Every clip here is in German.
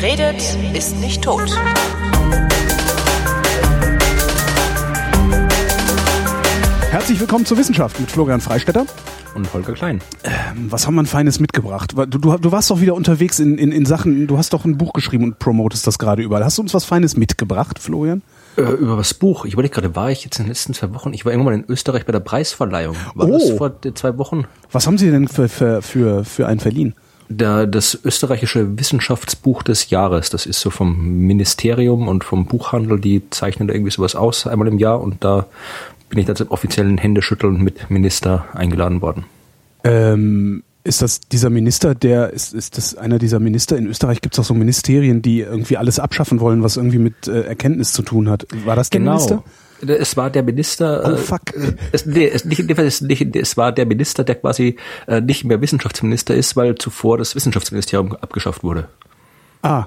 Wer redet, ist nicht tot. Herzlich willkommen zur Wissenschaft mit Florian Freistetter. Und Holger Klein. Ähm, was haben wir ein Feines mitgebracht? Du, du, du warst doch wieder unterwegs in, in, in Sachen, du hast doch ein Buch geschrieben und promotest das gerade überall. Hast du uns was Feines mitgebracht, Florian? Äh, über was Buch? Ich überlege gerade, war ich jetzt in den letzten zwei Wochen? Ich war irgendwann in Österreich bei der Preisverleihung. War Oh. das vor zwei Wochen? Was haben Sie denn für, für, für, für einen verliehen? Der, das österreichische Wissenschaftsbuch des Jahres, das ist so vom Ministerium und vom Buchhandel, die zeichnen da irgendwie sowas aus, einmal im Jahr und da bin ich dann zum offiziellen Händeschütteln mit Minister eingeladen worden. Ähm, ist das dieser Minister, der, ist, ist das einer dieser Minister? In Österreich gibt es auch so Ministerien, die irgendwie alles abschaffen wollen, was irgendwie mit äh, Erkenntnis zu tun hat. War das der Minister? Es war der Minister. Oh, äh, fuck. Es, nee, es, nicht, es, nicht, es war der Minister, der quasi äh, nicht mehr Wissenschaftsminister ist, weil zuvor das Wissenschaftsministerium abgeschafft wurde. Ah.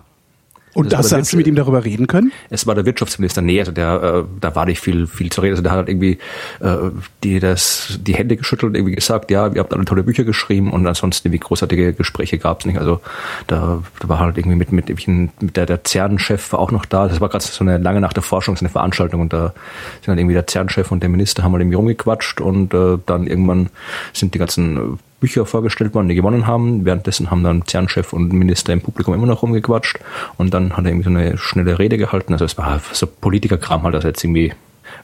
Und Das hast du mit ihm darüber reden können? Es war der Wirtschaftsminister. Nee, also der, äh, da war nicht viel, viel zu reden. Also der hat halt irgendwie äh, die, das, die Hände geschüttelt und irgendwie gesagt, ja, ihr habt alle tolle Bücher geschrieben und ansonsten irgendwie großartige Gespräche gab's nicht. Also da, da war halt irgendwie mit, mit, mit der, der CERN-Chef war auch noch da. Das war gerade so eine lange nach der Forschung, so eine Veranstaltung und da sind dann irgendwie der CERN-Chef und der Minister haben halt irgendwie rumgequatscht und äh, dann irgendwann sind die ganzen äh, Bücher vorgestellt worden, die gewonnen haben. Währenddessen haben dann CERN-Chef und Minister im Publikum immer noch rumgequatscht und dann hat er irgendwie so eine schnelle Rede gehalten. Also es war so Politikerkram halt, also jetzt irgendwie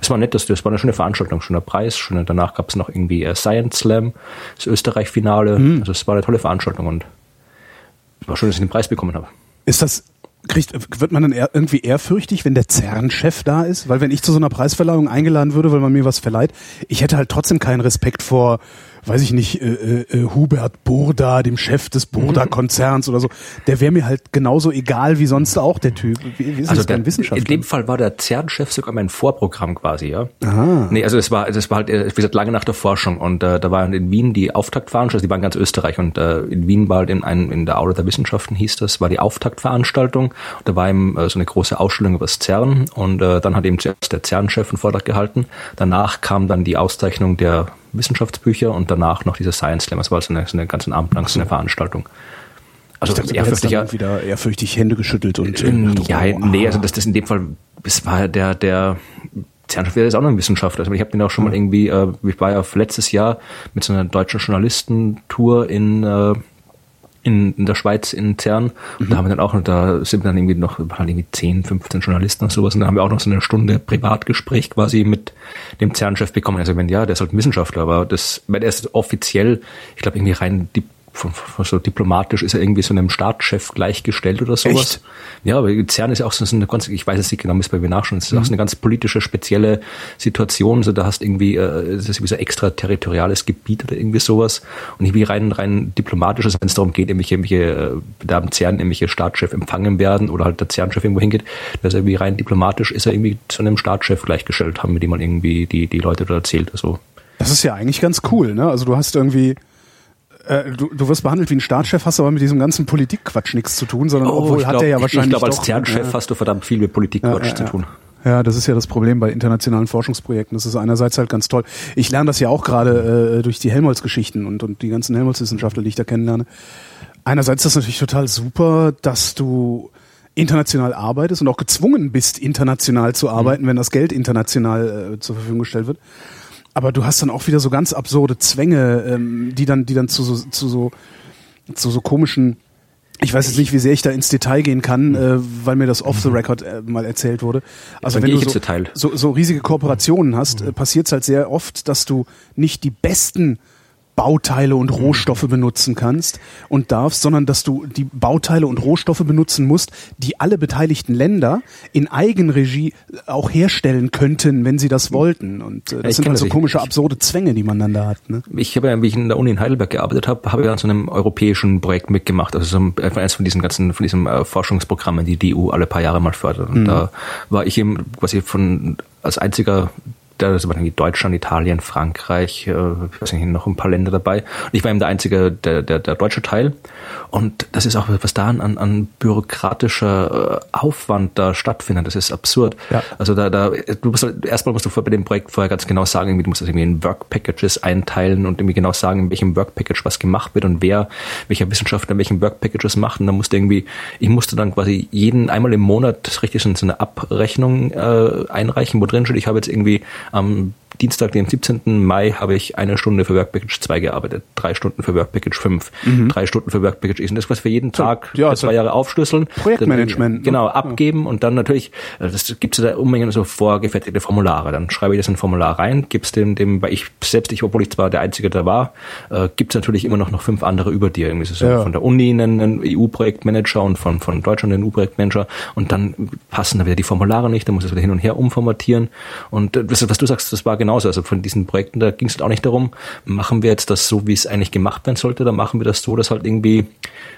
es war nett, das, das war eine schöne Veranstaltung, schöner Preis. Schöne, danach gab es noch irgendwie äh, Science Slam, das Österreich-Finale. Also es war eine tolle Veranstaltung und es war schön, dass ich den Preis bekommen habe. Ist das, kriegt, wird man dann eher, irgendwie ehrfürchtig, wenn der CERN-Chef da ist? Weil wenn ich zu so einer Preisverleihung eingeladen würde, weil man mir was verleiht, ich hätte halt trotzdem keinen Respekt vor, weiß ich nicht, äh, äh, Hubert Burda, dem Chef des Burda-Konzerns oder so. Der wäre mir halt genauso egal wie sonst auch der Typ. Wie, wie ist Also das der, Wissenschaftler? in dem Fall war der CERN-Chef sogar mein Vorprogramm quasi, ja. Aha. Nee, also es war, das war halt, äh, wie gesagt, lange nach der Forschung und äh, da war in Wien die Auftaktveranstaltung, also die waren ganz Österreich und äh, in Wien war halt in, einem, in der Aula der Wissenschaften hieß das, war die Auftaktveranstaltung da war eben äh, so eine große Ausstellung über das CERN und äh, dann hat eben zuerst der CERN-Chef einen Vortrag gehalten, danach kam dann die Auszeichnung der Wissenschaftsbücher und danach noch diese Science Slam, das war so eine, so eine ganzen Abend lang so eine Veranstaltung. Also ich dachte, hättest dann wieder ehrfürchtig Hände geschüttelt und äh, ähm, dachte, ja, oh, nee, also das, das in dem Fall, es war der, der Zahnarzt ist auch noch ein Wissenschaftler. Also ich habe den auch schon mal irgendwie, äh, ich war ja letztes Jahr mit so einer deutschen Journalistentour in, äh, in, in der Schweiz in CERN. Und da haben wir dann auch, da sind dann irgendwie noch waren irgendwie 10, 15 Journalisten und sowas. Und da haben wir auch noch so eine Stunde Privatgespräch quasi mit dem CERN-Chef bekommen. Also wenn ja, der ist halt ein Wissenschaftler, aber das, weil er ist offiziell, ich glaube irgendwie rein die so diplomatisch ist er irgendwie so einem Staatschef gleichgestellt oder sowas. Echt? Ja, aber CERN ist ja auch so eine ganz, ich weiß es nicht genau, müssen wir nachschauen, es ist auch so eine ganz politische, spezielle Situation. So, da hast irgendwie, äh, es ist wie so extraterritoriales Gebiet oder irgendwie sowas. Und irgendwie rein, rein diplomatisch, also wenn es darum geht, irgendwelche, irgendwelche, äh, da am CERN irgendwelche Staatschef empfangen werden oder halt der CERN-Chef irgendwo hingeht, dass er irgendwie rein diplomatisch ist er irgendwie zu einem Staatschef gleichgestellt, haben mit dem man irgendwie die, die Leute da erzählt. Also, Das ist ja eigentlich ganz cool, ne? Also du hast irgendwie, äh, du, du wirst behandelt wie ein Staatschef, hast aber mit diesem ganzen Politikquatsch nichts zu tun, sondern obwohl ich hat glaub- er ja ich- wahrscheinlich Ich glaube, als doch, CERN-Chef ja. hast du verdammt viel mit Politikquatsch Ja, ja, zu tun. Ja, das ist ja das Problem bei internationalen Forschungsprojekten. Das ist einerseits halt ganz toll. Ich lerne das ja auch gerade äh, durch die Helmholtz-Geschichten und, und die ganzen Helmholtz-Wissenschaftler, die ich da kennenlerne. Einerseits ist das natürlich total super, dass du international arbeitest und auch gezwungen bist, international zu arbeiten, wenn das Geld international äh, zur Verfügung gestellt wird. Aber du hast dann auch wieder so ganz absurde Zwänge, ähm, die dann, die dann zu so, zu so, zu so komischen ich weiß jetzt nicht, wie sehr ich da ins Detail gehen kann, äh, weil mir das off the record äh, mal erzählt wurde. Also Dann wenn du so, so, so riesige Kooperationen hast, äh, passiert es halt sehr oft, dass du nicht die besten Bauteile und Rohstoffe benutzen kannst und darfst, sondern dass du die Bauteile und Rohstoffe benutzen musst, die alle beteiligten Länder in Eigenregie auch herstellen könnten, wenn sie das wollten. Und äh, das ich sind halt so komische, absurde Zwänge, die man dann da hat. Ne? Ich habe ja, wie ich in der Uni in Heidelberg gearbeitet habe, habe ich an so einem europäischen Projekt mitgemacht. Also so eines von diesen ganzen, von diesen äh, Forschungsprogrammen, die die EU alle paar Jahre mal fördert. Und da war ich eben quasi von als einziger da waren irgendwie Deutschland, Italien, Frankreich, äh, ich weiß nicht, noch ein paar Länder dabei. Und ich war eben der einzige, der, der, der deutsche Teil. Und das ist auch, was da an, an bürokratischer äh, Aufwand da stattfindet, das ist absurd. Ja. Also da, da, du musst halt, erstmal musst du vor bei dem Projekt vorher ganz genau sagen, irgendwie, du musst das irgendwie in Work Packages einteilen und irgendwie genau sagen, in welchem Work Package was gemacht wird und wer, welcher Wissenschaftler welchen Work Packages macht. Und dann musste irgendwie, ich musste dann quasi jeden einmal im Monat richtig so eine Abrechnung äh, einreichen, wo drin steht, ich habe jetzt irgendwie am Dienstag, dem 17. Mai, habe ich eine Stunde für Work Package 2 gearbeitet, drei Stunden für Work Package 5, mhm. drei Stunden für Work Package ist. Und das was für jeden Tag ja, zwei Jahre aufschlüsseln. Projektmanagement. Dann, genau, abgeben ja. und dann natürlich, äh, das gibt es da Unmengen so vorgefertigte Formulare. Dann schreibe ich das in ein Formular rein, gib's dem, dem, weil ich selbst, ich, obwohl ich zwar der Einzige da war, äh, gibt es natürlich immer noch, noch fünf andere über dir. Irgendwie so ja. von der Uni einen EU-Projektmanager und von, von Deutschland einen EU-Projektmanager und dann passen da wieder die Formulare nicht, dann muss es wieder hin und her umformatieren. Und äh, das, was du sagst, das war genauso. Also von diesen Projekten, da ging es halt auch nicht darum, machen wir jetzt das so, wie es eigentlich gemacht werden sollte, dann machen wir das so, dass halt irgendwie,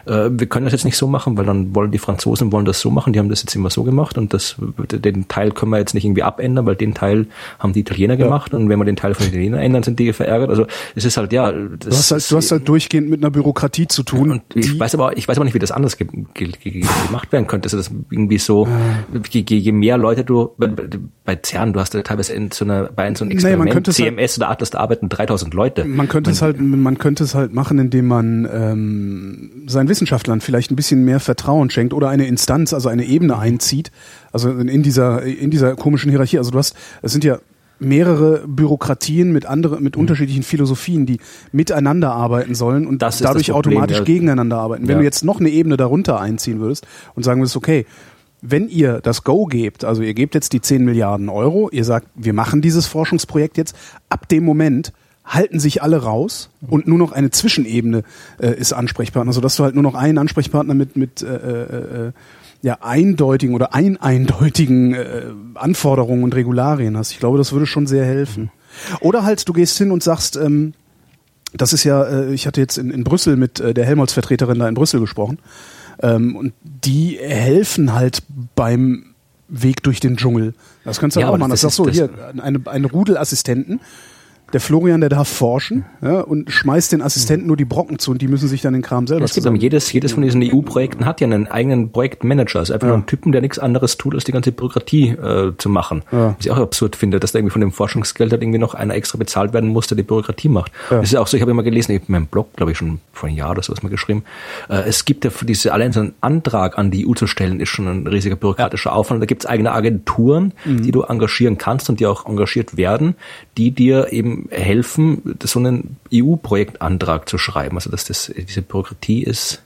äh, wir können das jetzt nicht so machen, weil dann wollen die Franzosen wollen das so machen, die haben das jetzt immer so gemacht und das, den Teil können wir jetzt nicht irgendwie abändern, weil den Teil haben die Italiener ja. gemacht und wenn wir den Teil von den Italienern ändern, sind die verärgert. Also es ist halt, ja. du, hast halt, du hast halt durchgehend mit einer Bürokratie zu tun. Und ich weiß aber, ich weiß aber nicht, wie das anders ge ge ge gemacht werden könnte. Also das irgendwie so, je, je mehr Leute du, bei CERN, du hast ja teilweise in so einer, bei so einem Experiment, könnte CMS halt, oder Atlas, da arbeiten 3000 Leute. Man könnte man, es halt, man könnte es halt machen, indem man ähm, seinen Wissenschaftlern vielleicht ein bisschen mehr Vertrauen schenkt oder eine Instanz, also eine Ebene einzieht, also in dieser in dieser komischen Hierarchie. Also du hast, es sind ja mehrere Bürokratien mit andere, mit mhm. unterschiedlichen Philosophien, die miteinander arbeiten sollen und dadurch Problem, automatisch ja. gegeneinander arbeiten. Wenn ja. du jetzt noch eine Ebene darunter einziehen würdest und sagen würdest, okay, wenn ihr das Go gebt, also ihr gebt jetzt die 10 Milliarden Euro, ihr sagt, wir machen dieses Forschungsprojekt jetzt, ab dem Moment halten sich alle raus und nur noch eine Zwischenebene äh, ist Ansprechpartner, sodass du halt nur noch einen Ansprechpartner mit, mit äh, äh, äh ja, eindeutigen oder eineindeutigen äh, Anforderungen und Regularien hast. Ich glaube, das würde schon sehr helfen. Oder halt, du gehst hin und sagst, ähm, das ist ja, äh, ich hatte jetzt in, in Brüssel mit äh, der Helmholtz-Vertreterin da in Brüssel gesprochen ähm, und die helfen halt beim Weg durch den Dschungel. Das kannst du ja, auch machen. Das, das sagst so, hier, eine, eine Rudelassistenten, der Florian, der darf forschen ja, und schmeißt den Assistenten nur die Brocken zu und die müssen sich dann den Kram selber Es gibt jedes, jedes von diesen EU-Projekten hat ja einen eigenen Projektmanager. Also einfach ja. nur einen Typen, der nichts anderes tut, als die ganze Bürokratie äh, zu machen. Ja. Was ich auch absurd finde, dass da irgendwie von dem Forschungsgeld halt irgendwie noch einer extra bezahlt werden muss, der die Bürokratie macht. Ja. Das ist ja auch so, ich habe immer gelesen, ich habe in meinem Blog, glaube ich, schon vor einem Jahr oder so was mal geschrieben, äh, es gibt ja für diese, allein so einen Antrag an die EU zu stellen, ist schon ein riesiger bürokratischer Aufwand. Da gibt es eigene Agenturen, mhm. die du engagieren kannst und die auch engagiert werden, die dir eben helfen, so einen EU-Projektantrag zu schreiben. Also dass das diese Bürokratie ist.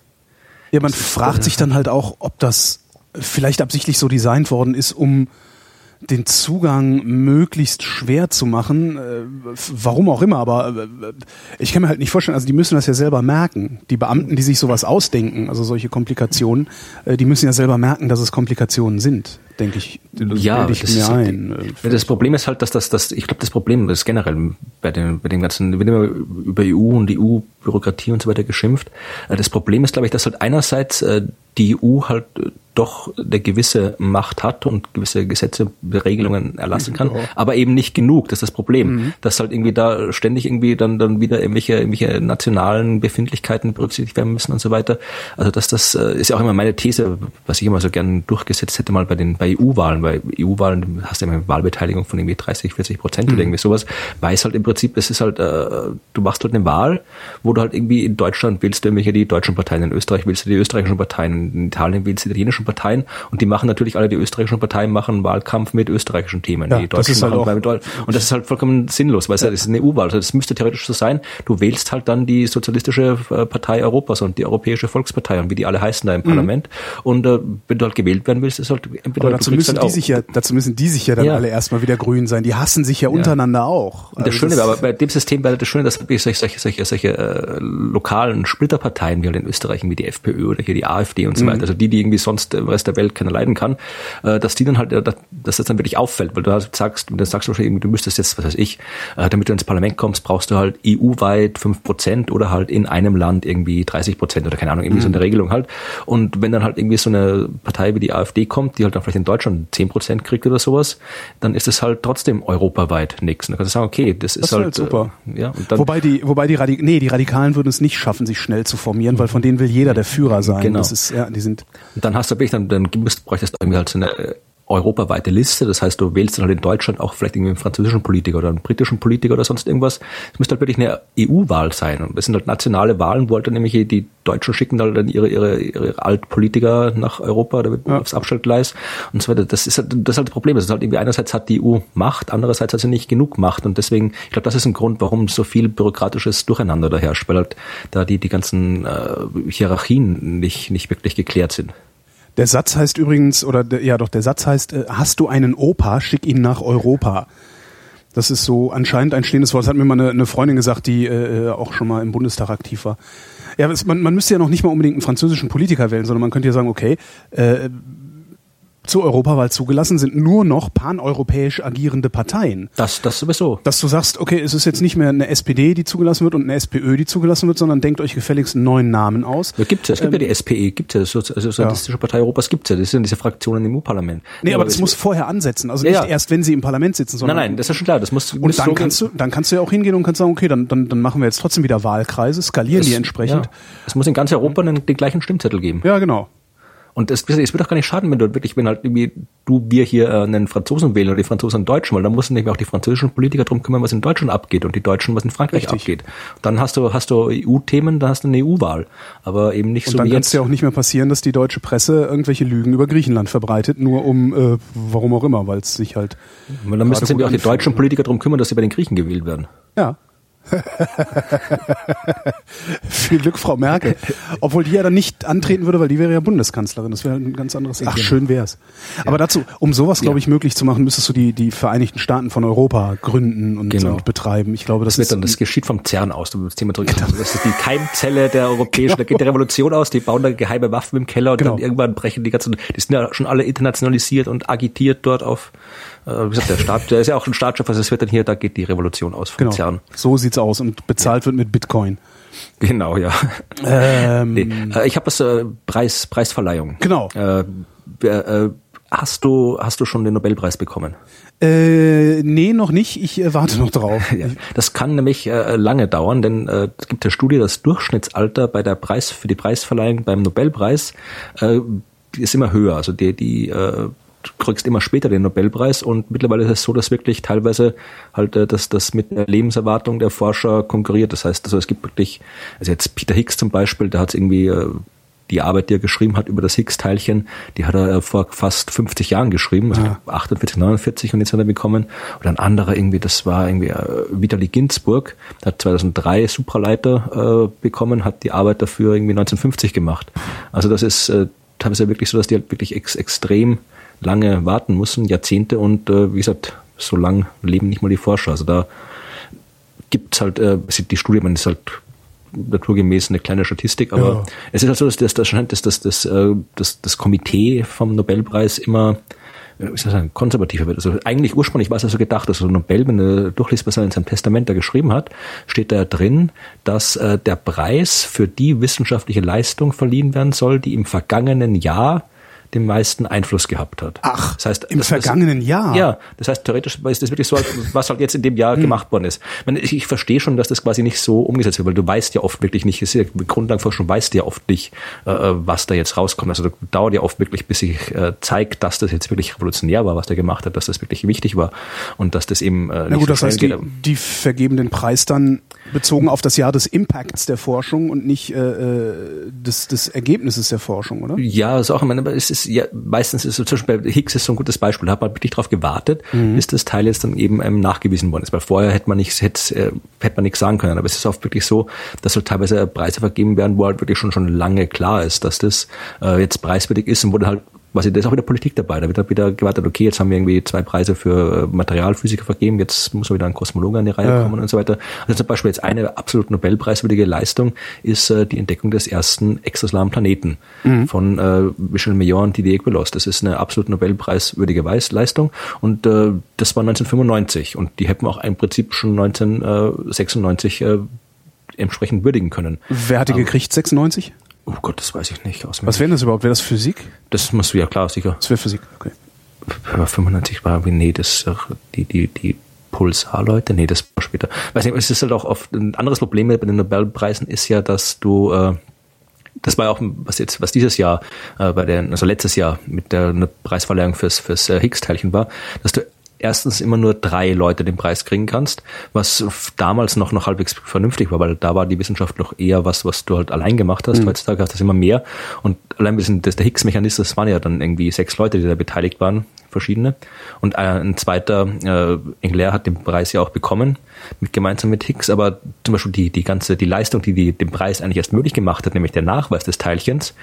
Ja, man fragt sich dann halt auch, ob das vielleicht absichtlich so designt worden ist, um den Zugang möglichst schwer zu machen, äh, warum auch immer, aber äh, ich kann mir halt nicht vorstellen, also die müssen das ja selber merken. Die Beamten, die sich sowas ausdenken, also solche Komplikationen, äh, die müssen ja selber merken, dass es Komplikationen sind, denke ich. Ja, ich das, mir ein. Ist, das Problem ist halt, dass das, das ich glaube, das Problem ist generell bei dem, bei dem ganzen, wenn immer über EU und EU-Bürokratie und so weiter geschimpft. Das Problem ist, glaube ich, dass halt einerseits die EU halt doch eine gewisse Macht hat und gewisse Gesetze, Regelungen erlassen kann, ja. aber eben nicht genug. Das ist das Problem, mhm. dass halt irgendwie da ständig irgendwie dann dann wieder irgendwelche, irgendwelche nationalen Befindlichkeiten berücksichtigt werden müssen und so weiter. Also dass das äh, ist ja auch immer meine These, was ich immer so gern durchgesetzt hätte mal bei den bei EU-Wahlen, bei EU-Wahlen hast du ja eine Wahlbeteiligung von irgendwie 30, 40 Prozent mhm. oder irgendwie sowas, weil es halt im Prinzip, es ist halt, äh, du machst halt eine Wahl, wo du halt irgendwie in Deutschland willst du irgendwelche die deutschen Parteien, in Österreich willst du die österreichischen Parteien, in Italien willst du die italienischen Parteien und die machen natürlich alle die österreichischen Parteien machen Wahlkampf mit österreichischen Themen. Ja, die Deutschen das machen halt mit und das ist halt vollkommen sinnlos, weil es ja. ist eine EU-Wahl. Also das müsste theoretisch so sein. Du wählst halt dann die sozialistische äh, Partei Europas und die Europäische Volkspartei und wie die alle heißen da im mhm. Parlament. Und äh, wenn du halt gewählt werden willst, ist halt entweder dazu müssen die sich ja, dazu müssen die sich ja dann ja. alle erstmal wieder grün sein. Die hassen sich ja, ja. untereinander auch. Also das Schöne, aber bei dem System wäre das Schöne, dass wirklich solche, solche, solche, solche äh, lokalen Splitterparteien wie halt in Österreich wie die FPÖ oder hier die AfD und so mhm. weiter, also die, die irgendwie sonst im Rest der Welt keiner leiden kann, äh, dass die dann halt, äh, dass das dann wirklich auffällt, weil du halt sagst, du sagst wahrscheinlich, du müsstest jetzt, was weiß ich, äh, damit du ins Parlament kommst, brauchst du halt EU-weit fünf Prozent oder halt in einem Land irgendwie 30 Prozent oder keine Ahnung, irgendwie mhm. so eine Regelung halt. Und wenn dann halt irgendwie so eine Partei wie die AfD kommt, die halt dann vielleicht in Deutschland zehn Prozent kriegt oder sowas, dann ist es halt trotzdem europaweit nichts. Dann kannst du sagen, okay, das, das ist halt, halt super. Äh, ja, dann, wobei die, wobei die Radik nee, die Radikalen würden es nicht schaffen, sich schnell zu formieren, weil von denen will jeder der Führer sein. Genau. Das ist, ja, die sind. Und dann hast du wirklich, dann, dann bräuchtest du irgendwie halt so eine äh, europaweite Liste. Das heißt, du wählst dann halt in Deutschland auch vielleicht irgendwie einen französischen Politiker oder einen britischen Politiker oder sonst irgendwas. Es müsste halt wirklich eine EU-Wahl sein. Und es sind halt nationale Wahlen, wo halt dann nämlich die Deutschen schicken halt dann ihre, ihre, ihre Altpolitiker nach Europa oder ja. aufs Abstellgleis und so weiter. Das ist halt, das ist halt das Problem. Das ist halt irgendwie einerseits hat die EU Macht, andererseits hat sie nicht genug Macht. Und deswegen, ich glaube, das ist ein Grund, warum so viel bürokratisches Durcheinander da herrscht, weil halt da die, die ganzen äh, Hierarchien nicht, nicht wirklich geklärt sind. Der Satz heißt übrigens, oder der, ja doch, der Satz heißt, äh, hast du einen Opa, schick ihn nach Europa. Das ist so anscheinend ein stehendes Wort. Das hat mir mal eine, eine Freundin gesagt, die äh, auch schon mal im Bundestag aktiv war. Ja, man, man müsste ja noch nicht mal unbedingt einen französischen Politiker wählen, sondern man könnte ja sagen, okay, äh, zur Europawahl zugelassen sind nur noch paneuropäisch agierende Parteien. Das, das sowieso. Dass du sagst, okay, es ist jetzt nicht mehr eine SPD, die zugelassen wird und eine SPÖ, die zugelassen wird, sondern denkt euch gefälligst einen neuen Namen aus. Ja, gibt es, es gibt ähm, ja die SPE, gibt es ja, also Sozialistische ja. Partei Europas gibt es ja, das sind diese Fraktionen im EU-Parlament. Nee, aber, aber das muss vorher ansetzen, also nicht erst, wenn sie im Parlament sitzen, sondern. Nein, nein, das ist schon klar, das muss, Und dann so kannst du, dann kannst du ja auch hingehen und kannst sagen, okay, dann, dann, dann machen wir jetzt trotzdem wieder Wahlkreise, skalieren das, die entsprechend. Es muss in ganz Europa den, den gleichen Stimmzettel geben. Ja, genau. Und es, es wird auch gar nicht schaden, wenn du wirklich, wenn halt irgendwie du, wir hier äh, einen Franzosen wählen oder die Franzosen einen Deutschen, weil dann nicht mehr auch die französischen Politiker drum kümmern, was in Deutschland abgeht und die Deutschen, was in Frankreich Richtig. abgeht. dann hast du, hast du EU-Themen, dann hast du eine EU-Wahl. Aber eben nicht und so dann kann es ja auch nicht mehr passieren, dass die deutsche Presse irgendwelche Lügen über Griechenland verbreitet, nur um, äh, warum auch immer, weil es sich halt. Weil dann müssen sich auch die deutschen Politiker drum kümmern, dass sie bei den Griechen gewählt werden. Ja. Viel Glück, Frau Merkel. Obwohl die ja dann nicht antreten würde, weil die wäre ja Bundeskanzlerin. Das wäre ein ganz anderes. Ach, schön wär's. Aber dazu, um sowas, glaube ich, möglich zu machen, müsstest du die, die Vereinigten Staaten von Europa gründen und, genau. und betreiben. Ich glaube, das, das, ist dann, das geschieht vom CERN aus, um das Thema zurück. Genau. Das ist die Keimzelle der europäischen, genau. da geht die Revolution aus, die bauen da geheime Waffen im Keller und genau. dann irgendwann brechen die ganzen, die sind ja schon alle internationalisiert und agitiert dort auf wie gesagt, der Staat, der ist ja auch ein Staatschef, also es wird dann hier, da geht die Revolution aus vom genau. CERN. So sieht's aus und bezahlt ja. wird mit Bitcoin. Genau, ja. Ähm, nee, äh, ich habe das äh, Preis, Preisverleihung. Genau. Äh, äh, hast du hast du schon den Nobelpreis bekommen? Äh, nee, noch nicht. Ich äh, warte noch drauf. ja, das kann nämlich äh, lange dauern, denn äh, es gibt eine Studie, das Durchschnittsalter bei der Preis für die Preisverleihung beim Nobelpreis äh, ist immer höher. Also die die äh, kriegst immer später den Nobelpreis und mittlerweile ist es so, dass wirklich teilweise halt äh, dass das mit der Lebenserwartung der Forscher konkurriert. Das heißt, also es gibt wirklich, also jetzt Peter Higgs zum Beispiel, der hat irgendwie äh, die Arbeit, die er geschrieben hat über das Higgs-Teilchen, die hat er äh, vor fast 50 Jahren geschrieben, also ja. 48, 49 und jetzt hat er bekommen. Oder ein anderer irgendwie, das war irgendwie Vitali Ginzburg, der hat 2003 Supraleiter äh, bekommen, hat die Arbeit dafür irgendwie 1950 gemacht. Also das ist äh, teilweise wirklich so, dass die halt wirklich ex extrem lange warten müssen, Jahrzehnte und äh, wie gesagt, so lang leben nicht mal die Forscher. Also da gibt's halt, äh, die Studie, man ist halt naturgemäß eine kleine Statistik, aber ja. es ist halt so, dass das, das scheint, dass das, das, äh, das, das Komitee vom Nobelpreis immer äh, wie soll ich sagen, konservativer wird. Also eigentlich ursprünglich war es ja so gedacht, dass so Nobel, wenn er durchliest, was er in seinem Testament da geschrieben hat, steht da drin, dass äh, der Preis für die wissenschaftliche Leistung verliehen werden soll, die im vergangenen Jahr den meisten Einfluss gehabt hat. Ach, das heißt, im das, vergangenen das, Jahr? Ja, das heißt, theoretisch ist das wirklich so, was halt jetzt in dem Jahr hm. gemacht worden ist. Ich, meine, ich, ich, verstehe schon, dass das quasi nicht so umgesetzt wird, weil du weißt ja oft wirklich nicht, ist ja, Grundlagenforschung weißt ja oft nicht, äh, was da jetzt rauskommt. Also das dauert ja oft wirklich, bis sich äh, zeigt, dass das jetzt wirklich revolutionär war, was der gemacht hat, dass das wirklich wichtig war und dass das eben äh, nicht Na gut, so das heißt. Die, die vergeben den Preis dann bezogen auf das Jahr des Impacts der Forschung und nicht äh, äh des, des Ergebnisses der Forschung, oder? Ja, ist auch, ich meine, es ist ja meistens ist so zum Beispiel bei Higgs ist so ein gutes Beispiel, da hat man wirklich darauf gewartet, mhm. bis das Teil jetzt dann eben ähm, nachgewiesen worden ist. Weil vorher hätte man nichts, hätte, äh, hätte man nichts sagen können. Aber es ist oft wirklich so, dass so teilweise Preise vergeben werden, wo halt wirklich schon schon lange klar ist, dass das äh, jetzt preiswürdig ist und wo dann halt quasi, da ist auch wieder Politik dabei. Da wird dann wieder gewartet, okay, jetzt haben wir irgendwie zwei Preise für äh, Materialphysiker vergeben, jetzt muss wieder ein Kosmologe an die Reihe ja. kommen und so weiter. Also zum Beispiel jetzt eine absolut Nobelpreiswürdige Leistung ist äh, die Entdeckung des ersten extrasolaren Planeten mhm. von äh, Michel Mayor und Didier Queloz. Das ist eine absolut Nobelpreiswürdige Leistung und äh, das war 1995 und die hätten auch im Prinzip schon 1996 äh, entsprechend würdigen können. Wer hat die gekriegt? 96? Oh Gott, das weiß ich nicht. Was wäre das überhaupt? Wäre das Physik? Das muss ja klar, sicher. Das wäre Physik, okay. 95 war, wie, nee, das die, die, die Pulsar-Leute, nee, das war später. Weiß nicht, es ist halt auch oft ein anderes Problem bei den Nobelpreisen ist ja, dass du äh, das war ja auch was jetzt was dieses Jahr äh, bei der also letztes Jahr mit der Preisverleihung fürs fürs äh, Higgs-Teilchen war, dass du erstens immer nur drei Leute den Preis kriegen kannst, was damals noch, noch halbwegs vernünftig war, weil da war die Wissenschaft noch eher was, was du halt allein gemacht hast. Mhm. Heutzutage hast du das immer mehr. Und allein bisschen das, der Higgs-Mechanismus, das waren ja dann irgendwie sechs Leute, die da beteiligt waren, verschiedene. Und ein zweiter, äh, Engler hat den Preis ja auch bekommen, mit, gemeinsam mit Higgs, aber zum Beispiel die, die ganze, die Leistung, die, die den Preis eigentlich erst möglich gemacht hat, nämlich der Nachweis des Teilchens,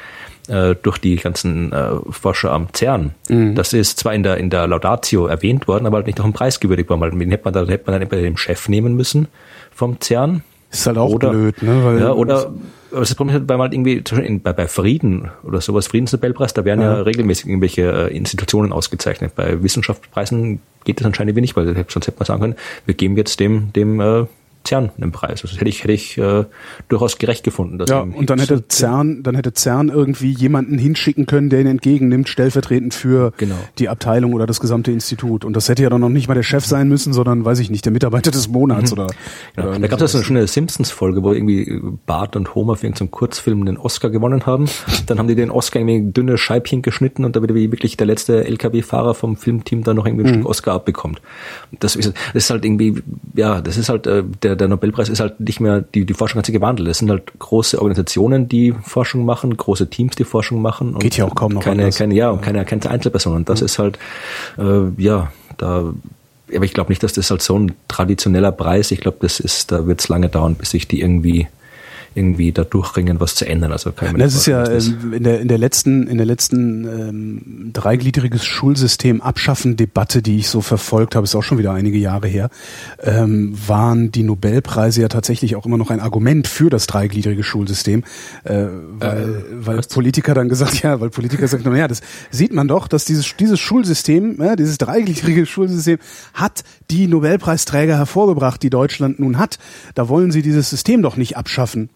äh, durch die ganzen äh, Forscher am CERN. Mhm. Das ist zwar in der, in der Laudatio erwähnt worden, aber halt nicht noch ein Preis gewürdigt worden, weil den hätte man, da hätte man dann entweder den Chef nehmen müssen vom CERN. Ist halt auch oder, blöd, ne? Weil ja, oder das Problem ist halt, weil man halt irgendwie bei, bei Frieden oder sowas, Friedensnobelpreis, da werden ja, ja regelmäßig irgendwelche äh, Institutionen ausgezeichnet. Bei Wissenschaftspreisen geht das anscheinend nicht, weil sonst hätte man sagen können, wir geben jetzt dem, dem äh, CERN einen Preis. Also das hätte ich, hätte ich äh, durchaus gerecht gefunden. Dass ja, und dann hätte CERN, dann hätte CERN irgendwie jemanden hinschicken können, der ihn entgegennimmt, stellvertretend für genau. die Abteilung oder das gesamte Institut. Und das hätte ja dann noch nicht mal der Chef sein müssen, sondern, weiß ich nicht, der Mitarbeiter des Monats mhm. oder, ja, oder Da gab es so eine schöne Simpsons-Folge, wo irgendwie Bart und Homer für irgendeinen Kurzfilm den Oscar gewonnen haben. Dann haben die den Oscar irgendwie dünne Scheibchen geschnitten und da wird wie wirklich der letzte LKW-Fahrer vom Filmteam dann noch irgendwie ein mhm. Stück Oscar abbekommt. Das ist, das ist halt irgendwie, ja, das ist halt äh, der der, der Nobelpreis ist halt nicht mehr, die, die Forschung hat sich gewandelt. Es sind halt große Organisationen, die Forschung machen, große Teams, die Forschung machen. Geht ja auch kaum noch keine, keine, ja, und keine erkannte Einzelperson. Und das mhm. ist halt, äh, ja, da, aber ich glaube nicht, dass das halt so ein traditioneller Preis, ich glaube, das ist, da wird es lange dauern, bis sich die irgendwie irgendwie da durchringen, was zu ändern. Also kann das ist ja ähm, in der in der letzten in der letzten ähm, dreigliedriges Schulsystem Abschaffen Debatte, die ich so verfolgt habe, ist auch schon wieder einige Jahre her, ähm, waren die Nobelpreise ja tatsächlich auch immer noch ein Argument für das dreigliedrige Schulsystem, äh, weil äh, weil Politiker dann gesagt ja, weil Politiker sagen, naja, das sieht man doch, dass dieses dieses Schulsystem, ja, dieses dreigliedrige Schulsystem hat die Nobelpreisträger hervorgebracht, die Deutschland nun hat. Da wollen sie dieses System doch nicht abschaffen.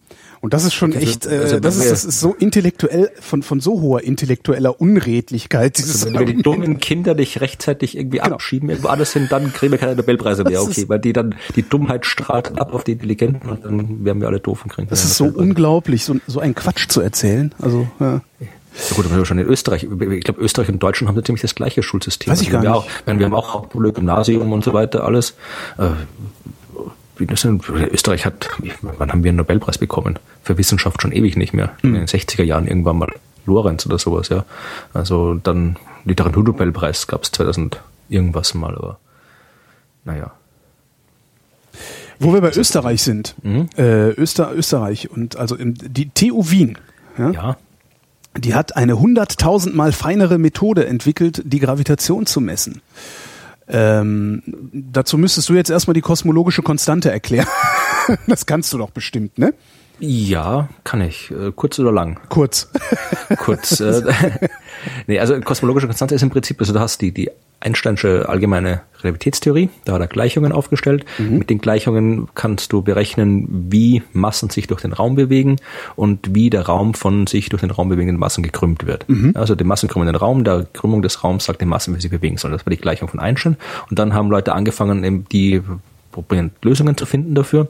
Und das ist schon also, echt, äh, also, das, ist, das ist so intellektuell, von, von so hoher intellektueller Unredlichkeit. Also, wenn die dummen Kinder dich rechtzeitig irgendwie genau. abschieben, irgendwo anders hin, dann kriegen wir keine Nobelpreise mehr, okay, weil die dann, die Dummheit strahlt ab auf die Intelligenten und dann werden wir alle doof und kriegen Das ist so unglaublich, so, so ein Quatsch zu erzählen. Also, ja. Ja gut, aber schon in Österreich. Ich glaube, Österreich und Deutschland haben ziemlich das gleiche Schulsystem. Weiß ich also gar nicht. Auch, wir haben auch Hauptschule, Gymnasium und so weiter, alles. Äh, wie das denn? Österreich hat, wann haben wir einen Nobelpreis bekommen? Für Wissenschaft schon ewig nicht mehr. Mhm. In den 60er Jahren irgendwann mal. Lorenz oder sowas, ja. Also dann Literaturnobelpreis gab es 2000 irgendwas mal, aber naja. Wo wir bei Österreich sind, mhm. äh, Öster, Österreich und also im, die TU Wien, ja, ja. die hat eine hunderttausendmal feinere Methode entwickelt, die Gravitation zu messen. Ähm, dazu müsstest du jetzt erstmal die kosmologische Konstante erklären. das kannst du doch bestimmt, ne? Ja, kann ich. Äh, kurz oder lang? Kurz. Kurz. Äh, nee, also kosmologische Konstante ist im Prinzip, also du hast die, die Einsteinsche allgemeine Relativitätstheorie, da hat er Gleichungen aufgestellt. Mhm. Mit den Gleichungen kannst du berechnen, wie Massen sich durch den Raum bewegen und wie der Raum von sich durch den Raum bewegenden Massen gekrümmt wird. Mhm. Also die Massen krümmen den Raum, der Krümmung des Raums sagt den Massen, wie sie bewegen sollen. Das war die Gleichung von Einstein. Und dann haben Leute angefangen, die probieren Lösungen zu finden dafür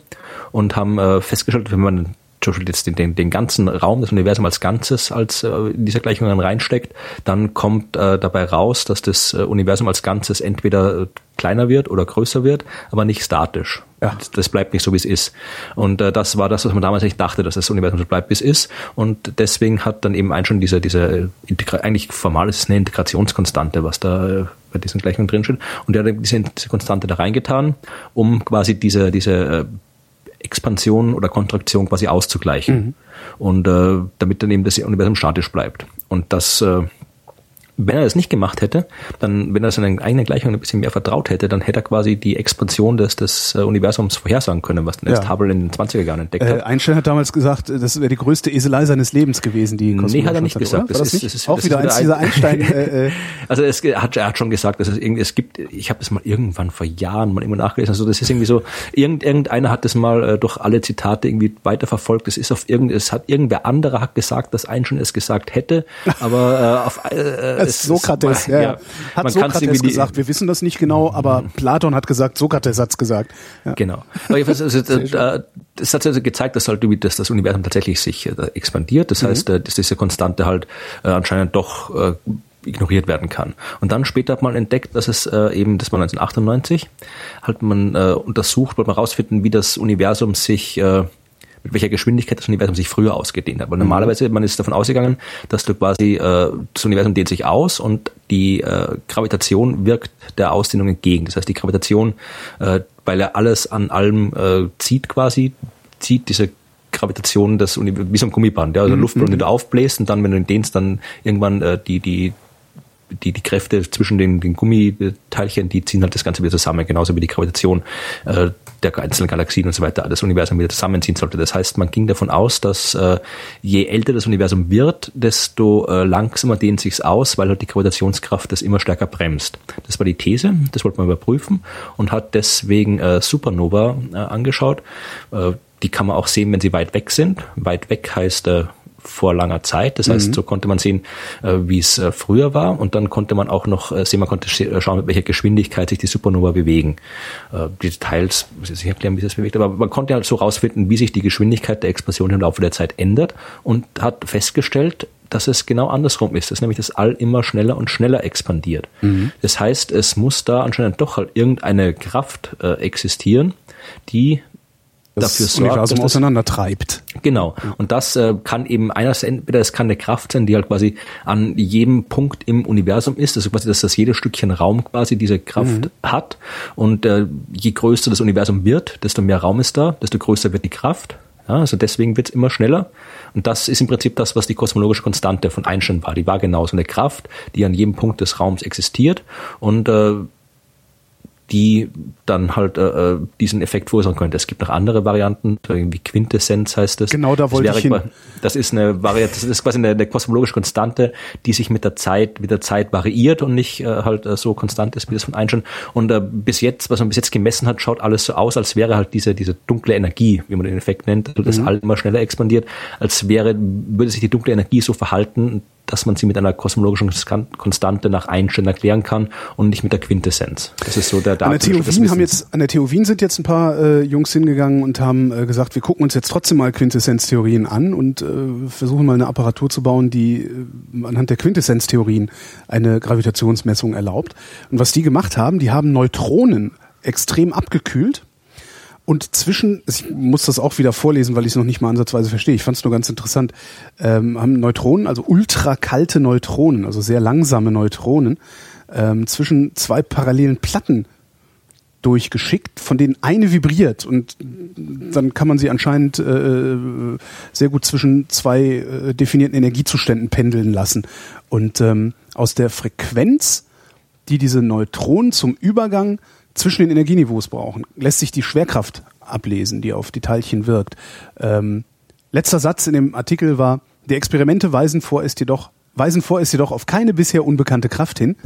und haben äh, festgestellt, wenn man zum Beispiel jetzt den, den, den ganzen Raum, das Universum als Ganzes als äh, in dieser Gleichung reinsteckt, dann kommt äh, dabei raus, dass das äh, Universum als Ganzes entweder äh, kleiner wird oder größer wird, aber nicht statisch. Ja. Das, bleibt nicht so, wie es ist. Und äh, das war das, was man damals nicht dachte, dass das Universum so bleibt, wie es ist. Und deswegen hat dann eben ein schon diese, diese Integra eigentlich formal ist es eine Integrationskonstante, was da äh, bei diesen Gleichungen drinsteht. Und der hat diese, diese Konstante da reingetan, um quasi diese, diese äh, Expansion oder Kontraktion quasi auszugleichen. Mhm. Und äh, damit dann eben das Universum statisch bleibt. Und das äh, wenn er das nicht gemacht hätte, dann, wenn er seine eigene Gleichung ein bisschen mehr vertraut hätte, dann hätte er quasi die Expansion des, des äh, Universums vorhersagen können, was dann erst Ja. Hubble in den 20er Jahren entdeckt Äh, hat. Einstein hat damals gesagt, das wäre die größte Eselei seines Lebens gewesen, die Nee, hat er nicht Kosmologie gesagt. Das Das ist- nicht? das ist- Auch das wieder ist eins dieser ein- Einstein. äh, äh, Also es, hat, er hat schon gesagt, dass es irgendwie, es gibt, ich habe das mal irgendwann vor Jahren mal immer nachgelesen, also das ist irgendwie so, irgend, irgendeiner hat das mal äh, durch alle Zitate irgendwie weiterverfolgt, es ist auf irgend, es hat irgendwer anderer hat gesagt, dass Einstein es gesagt hätte, aber äh, auf äh, ist Sokrates, es- ja. ja, Hat man Sokrates gesagt, wir wissen das nicht genau, aber Platon hat gesagt, Sokrates hat's gesagt. Ja. Genau. Aber jedenfalls, also, das hat also gezeigt, dass halt irgendwie das, Universum tatsächlich sich äh, expandiert. Das heißt, äh, dass diese Konstante halt äh, anscheinend doch äh, ignoriert werden kann. Und dann später hat man entdeckt, dass es äh, eben, das war 1998, halt man äh, untersucht, wollte man rausfinden, wie das Universum sich äh, mit welcher Geschwindigkeit das Universum sich früher ausgedehnt hat. Weil normalerweise, man ist davon ausgegangen, dass du quasi, äh, das Universum dehnt sich aus und die äh, Gravitation wirkt der Ausdehnung entgegen. Das heißt, die Gravitation, äh, weil er alles an allem äh, zieht quasi, zieht diese Gravitation das Universum, wie so ein Gummiband, ja, also Luftballon, den du aufbläst und dann, wenn du ihn dehnst, dann irgendwann äh, die, die die, die Kräfte zwischen den, den Gummiteilchen, die ziehen halt das Ganze wieder zusammen, genauso wie die Gravitation äh, der einzelnen Galaxien und so weiter, das Universum wieder zusammenziehen sollte. Das heißt, man ging davon aus, dass äh, je älter das Universum wird, desto äh, langsamer dehnt sich's aus, weil halt die Gravitationskraft das immer stärker bremst. Das war die These, das wollte man überprüfen und hat deswegen äh, Supernova äh, angeschaut. Äh, die kann man auch sehen, wenn sie weit weg sind. Weit weg heißt äh, vor langer Zeit. Das heißt, so konnte man sehen, äh, wie es äh, früher war und dann konnte man auch noch äh, sehen, man konnte sch- schauen, mit welcher Geschwindigkeit sich die Supernova bewegen. Die Details muss ich nicht erklären, wie sich das bewegt, aber man konnte halt so rausfinden, wie sich die Geschwindigkeit der Explosion im Laufe der Zeit ändert und hat festgestellt, dass es genau andersrum ist, dass nämlich das All immer schneller und schneller expandiert. Das heißt, es muss da anscheinend doch halt irgendeine Kraft äh, existieren, die Das dafür sorgt, Universum dass das auseinandertreibt. Genau. Und das äh, kann eben einerseits entweder es kann eine Kraft sein, die halt quasi an jedem Punkt im Universum ist, also quasi, dass das jedes Stückchen Raum quasi diese Kraft hat. Und äh, je größer das Universum wird, desto mehr Raum ist da, desto größer wird die Kraft. Ja, also deswegen wird es immer schneller. Und das ist im Prinzip das, was die kosmologische Konstante von Einstein war. Die war genauso eine Kraft, die an jedem Punkt des Raums existiert. Und äh, die dann halt äh, äh, diesen Effekt verursachen könnte. Es gibt noch andere Varianten, irgendwie Quintessenz heißt das. Genau, da wollte ich hin. Das ist eine Variante, das ist quasi eine, eine kosmologische Konstante, die sich mit der Zeit, mit der Zeit variiert und nicht äh, halt äh, so konstant ist wie das von Einstein. Und äh, bis jetzt, was man bis jetzt gemessen hat, schaut alles so aus, als wäre halt diese diese dunkle Energie, wie man den Effekt nennt, also das All immer schneller expandiert, als wäre würde sich die dunkle Energie so verhalten, dass man sie mit einer kosmologischen Konstante nach Einstein erklären kann und nicht mit der Quintessenz. Das ist so der An der TU Wien haben jetzt, an der TU Wien sind jetzt ein paar äh, Jungs hingegangen und haben äh, gesagt, wir gucken uns jetzt trotzdem mal Quintessenztheorien an und äh, versuchen mal eine Apparatur zu bauen, die äh, anhand der Quintessenztheorien eine Gravitationsmessung erlaubt. Und was die gemacht haben, die haben Neutronen extrem abgekühlt und zwischen, ich muss das auch wieder vorlesen, weil ich es noch nicht mal ansatzweise verstehe. Ich fand es nur ganz interessant. Ähm, haben Neutronen, also ultrakalte Neutronen, also sehr langsame Neutronen, ähm, zwischen zwei parallelen Platten durchgeschickt, von denen eine vibriert und dann kann man sie anscheinend äh, sehr gut zwischen zwei äh, definierten Energiezuständen pendeln lassen. Und ähm, aus der Frequenz, die diese Neutronen zum Übergang zwischen den Energieniveaus brauchen, lässt sich die Schwerkraft ablesen, die auf die Teilchen wirkt. Ähm, letzter Satz in dem Artikel war, die Experimente weisen vor, ist jedoch weisen vor, ist jedoch auf keine bisher unbekannte Kraft hin.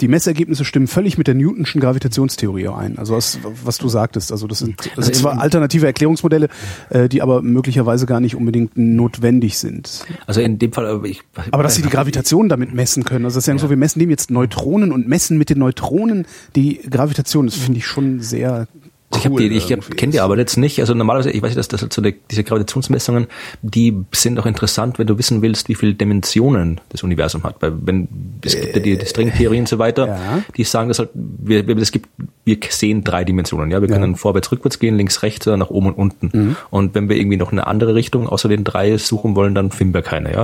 Die Messergebnisse stimmen völlig mit der Newtonschen Gravitationstheorie ein. Also was, was du sagtest. Also das sind, das sind zwar alternative Erklärungsmodelle, äh, die aber möglicherweise gar nicht unbedingt notwendig sind. Also in dem Fall, äh, ich, Aber dass sie die Gravitation damit messen können, also das ist ja, so, wir messen dem jetzt Neutronen und messen mit den Neutronen die Gravitation, das finde ich schon sehr. Ich, hab die, ich kenne die aber jetzt nicht. Also normalerweise, ich weiß nicht, dass das halt so eine, diese Gravitationsmessungen, die sind auch interessant, wenn du wissen willst, wie viele Dimensionen das Universum hat. Weil wenn es gibt ja die, die Stringtheorie und so weiter, Ja. die sagen, dass halt wir, es gibt, wir sehen drei Dimensionen. Ja, wir Ja. können vorwärts, rückwärts gehen, links, rechts oder nach oben und unten. Und wenn wir irgendwie noch eine andere Richtung außer den drei suchen wollen, dann finden wir keine. Ja,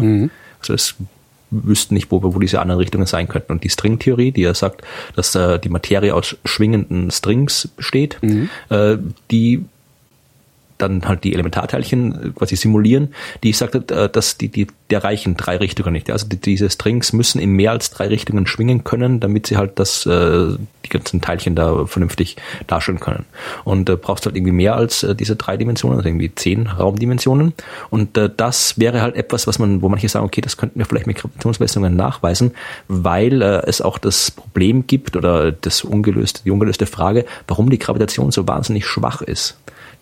also es wüssten nicht, wo, wo diese anderen Richtungen sein könnten. Und die Stringtheorie, die ja sagt, dass äh, die Materie aus schwingenden Strings besteht, äh, die dann halt die Elementarteilchen quasi simulieren, die ich sagte, äh, dass die, die, der reichen drei Richtungen nicht. Also die, diese Strings müssen in mehr als drei Richtungen schwingen können, damit sie halt das, äh, die ganzen Teilchen da vernünftig darstellen können. Und äh, brauchst halt irgendwie mehr als äh, diese drei Dimensionen, also irgendwie zehn Raumdimensionen. Und äh, das wäre halt etwas, was man, wo manche sagen, okay, das könnten wir vielleicht mit Gravitationsmessungen nachweisen, weil äh, es auch das Problem gibt oder das ungelöste, die ungelöste Frage, warum die Gravitation so wahnsinnig schwach ist.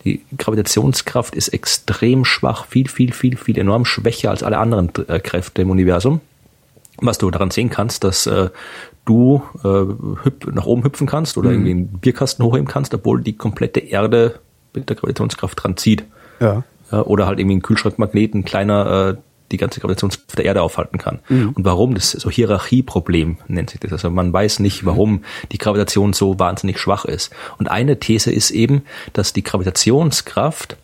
Die Gravitationskraft ist extrem schwach, viel, viel, viel, viel enorm schwächer als alle anderen äh, Kräfte im Universum. Was du daran sehen kannst, dass äh, du äh, nach oben hüpfen kannst oder mhm. irgendwie einen Bierkasten hochheben kannst, obwohl die komplette Erde mit der Gravitationskraft dran zieht. Ja. ja oder halt irgendwie ein Kühlschrankmagnet, ein kleiner äh, die ganze Gravitationskraft der Erde aufhalten kann. Mhm. Und warum? Das ist so Hierarchieproblem nennt sich das. Also man weiß nicht, warum die Gravitation so wahnsinnig schwach ist. Und eine These ist eben, dass die Gravitationskraft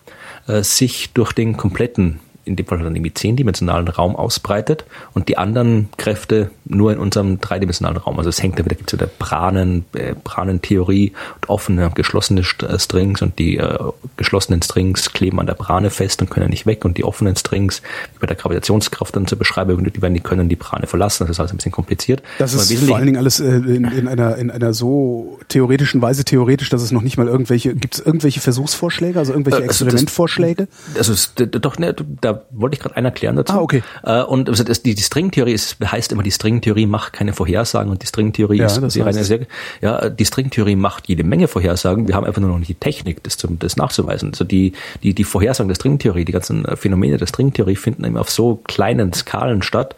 äh, sich durch den kompletten in dem Fall dann irgendwie zehndimensionalen Raum ausbreitet und die anderen Kräfte nur in unserem dreidimensionalen Raum. Also es hängt da wieder, gibt es wieder Branen, äh, Branentheorie und offene, geschlossene äh, Strings und die äh, geschlossenen Strings kleben an der Brane fest und können nicht weg und die offenen Strings, wie bei der Gravitationskraft dann zur Beschreibung, die werden, die können die Brane verlassen. Das ist alles ein bisschen kompliziert. Das ist vor allen Dingen alles äh, in, in, einer, in einer so theoretischen Weise theoretisch, dass es noch nicht mal irgendwelche, gibt es irgendwelche Versuchsvorschläge, also irgendwelche also Experimentvorschläge? Das, also ist, doch, ne, da wollte ich gerade einen erklären dazu. Ah, okay. Äh, und also das, die, die Stringtheorie ist, heißt immer, die Stringtheorie macht keine Vorhersagen und die Stringtheorie ja, ist sehr, eine sehr, ja, die Stringtheorie macht jede Menge Vorhersagen. Wir haben einfach nur noch nicht die Technik, das, zum, das nachzuweisen. Also die, die, die Vorhersagen der Stringtheorie, die ganzen Phänomene der Stringtheorie finden immer auf so kleinen Skalen statt,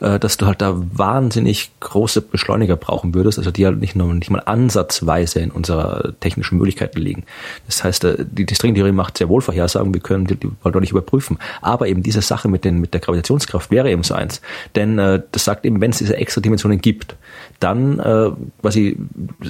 äh, dass du halt da wahnsinnig große Beschleuniger brauchen würdest, also die halt nicht nur, nicht mal ansatzweise in unserer technischen Möglichkeiten liegen. Das heißt, äh, die, die Stringtheorie macht sehr wohl Vorhersagen, wir können die, die wollen wir nicht überprüfen. Aber eben diese Sache mit, den, mit der Gravitationskraft wäre eben so eins. Denn äh, das sagt eben, wenn es diese extra Dimensionen gibt, dann äh, quasi